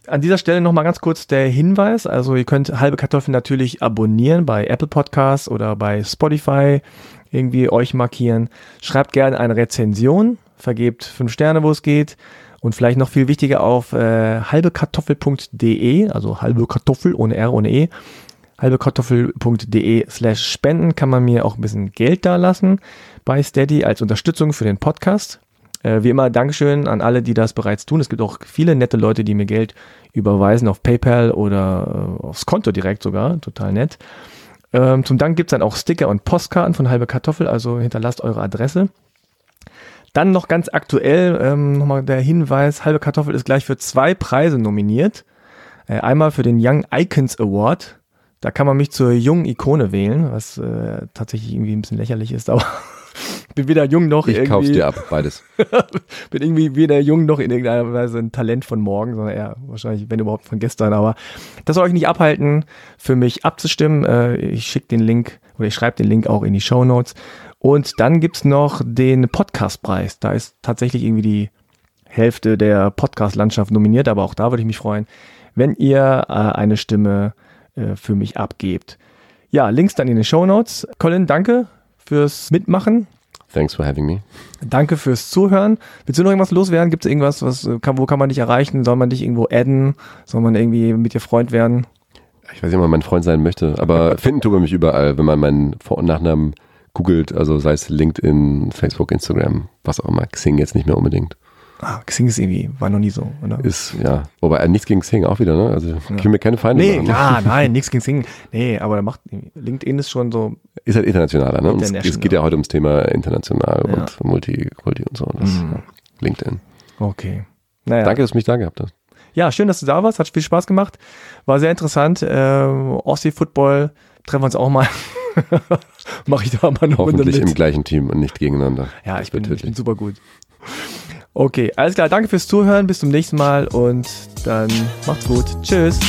An dieser Stelle nochmal ganz kurz der Hinweis. Also ihr könnt halbe Kartoffeln natürlich abonnieren bei Apple Podcasts oder bei Spotify. Irgendwie euch markieren. Schreibt gerne eine Rezension. Vergebt fünf Sterne, wo es geht. Und vielleicht noch viel wichtiger auf äh, halbekartoffel.de, also halbe Kartoffel ohne R, ohne E. halbekartoffel.de slash spenden kann man mir auch ein bisschen Geld da lassen bei Steady als Unterstützung für den Podcast. Äh, wie immer, Dankeschön an alle, die das bereits tun. Es gibt auch viele nette Leute, die mir Geld überweisen auf PayPal oder äh, aufs Konto direkt sogar. Total nett. Ähm, zum Dank gibt es dann auch Sticker und Postkarten von Halbe Kartoffel, also hinterlasst eure Adresse. Dann noch ganz aktuell ähm, nochmal der Hinweis, Halbe Kartoffel ist gleich für zwei Preise nominiert. Äh, einmal für den Young Icons Award Da kann man mich zur jungen Ikone wählen, was tatsächlich irgendwie ein bisschen lächerlich ist, aber bin weder jung noch Ich irgendwie. kauf's dir ab, beides. bin irgendwie weder jung noch in irgendeiner Weise ein Talent von morgen, sondern eher wahrscheinlich, wenn überhaupt, von gestern. Aber das soll euch nicht abhalten, für mich abzustimmen. Äh, ich schicke den Link oder ich schreibe den Link auch in die Show Notes. Und dann gibt's noch den Podcastpreis. Da ist tatsächlich irgendwie die Hälfte der Podcast-Landschaft nominiert, aber auch da würde ich mich freuen, wenn ihr äh, eine Stimme äh, für mich abgebt. Ja, Links dann in den Show Notes. Colin, danke fürs Mitmachen. Thanks for having me. Danke fürs Zuhören. Willst du noch irgendwas loswerden? Gibt es irgendwas, was äh, kann, wo kann man dich erreichen? Soll man dich irgendwo adden? Soll man irgendwie mit dir Freund werden? Ich weiß nicht, ob man mein Freund sein möchte, aber finden tut man mich überall, wenn man meinen Vor- und Nachnamen googelt, also sei es LinkedIn, Facebook, Instagram, was auch immer. Xing jetzt nicht mehr unbedingt. Ah, Xing ist irgendwie, war noch nie so, oder? Ist, ja, wobei äh, nichts gegen Xing auch wieder, ne? Also ich will mir keine Feinde nee, machen. klar, nein, nichts gegen Xing. Nee, aber da macht, LinkedIn ist schon so, Ist halt internationaler, ne? Und es, International. es geht ja heute ums Thema international Ja. und Multikulti und so. Das, Mhm. ja, LinkedIn. okay. Naja. Danke, dass du mich da gehabt hast. Ja, schön, dass du da warst. Hat viel Spaß gemacht. War sehr interessant. Ähm, Ostsee-Football, treffen wir uns auch mal. Mache ich da mal eine Runde Hoffentlich mit. im gleichen Team und nicht gegeneinander. Ja, ich bin, ich bin super gut. Okay, alles klar. Danke fürs Zuhören. Bis zum nächsten Mal und dann macht's gut. Tschüss.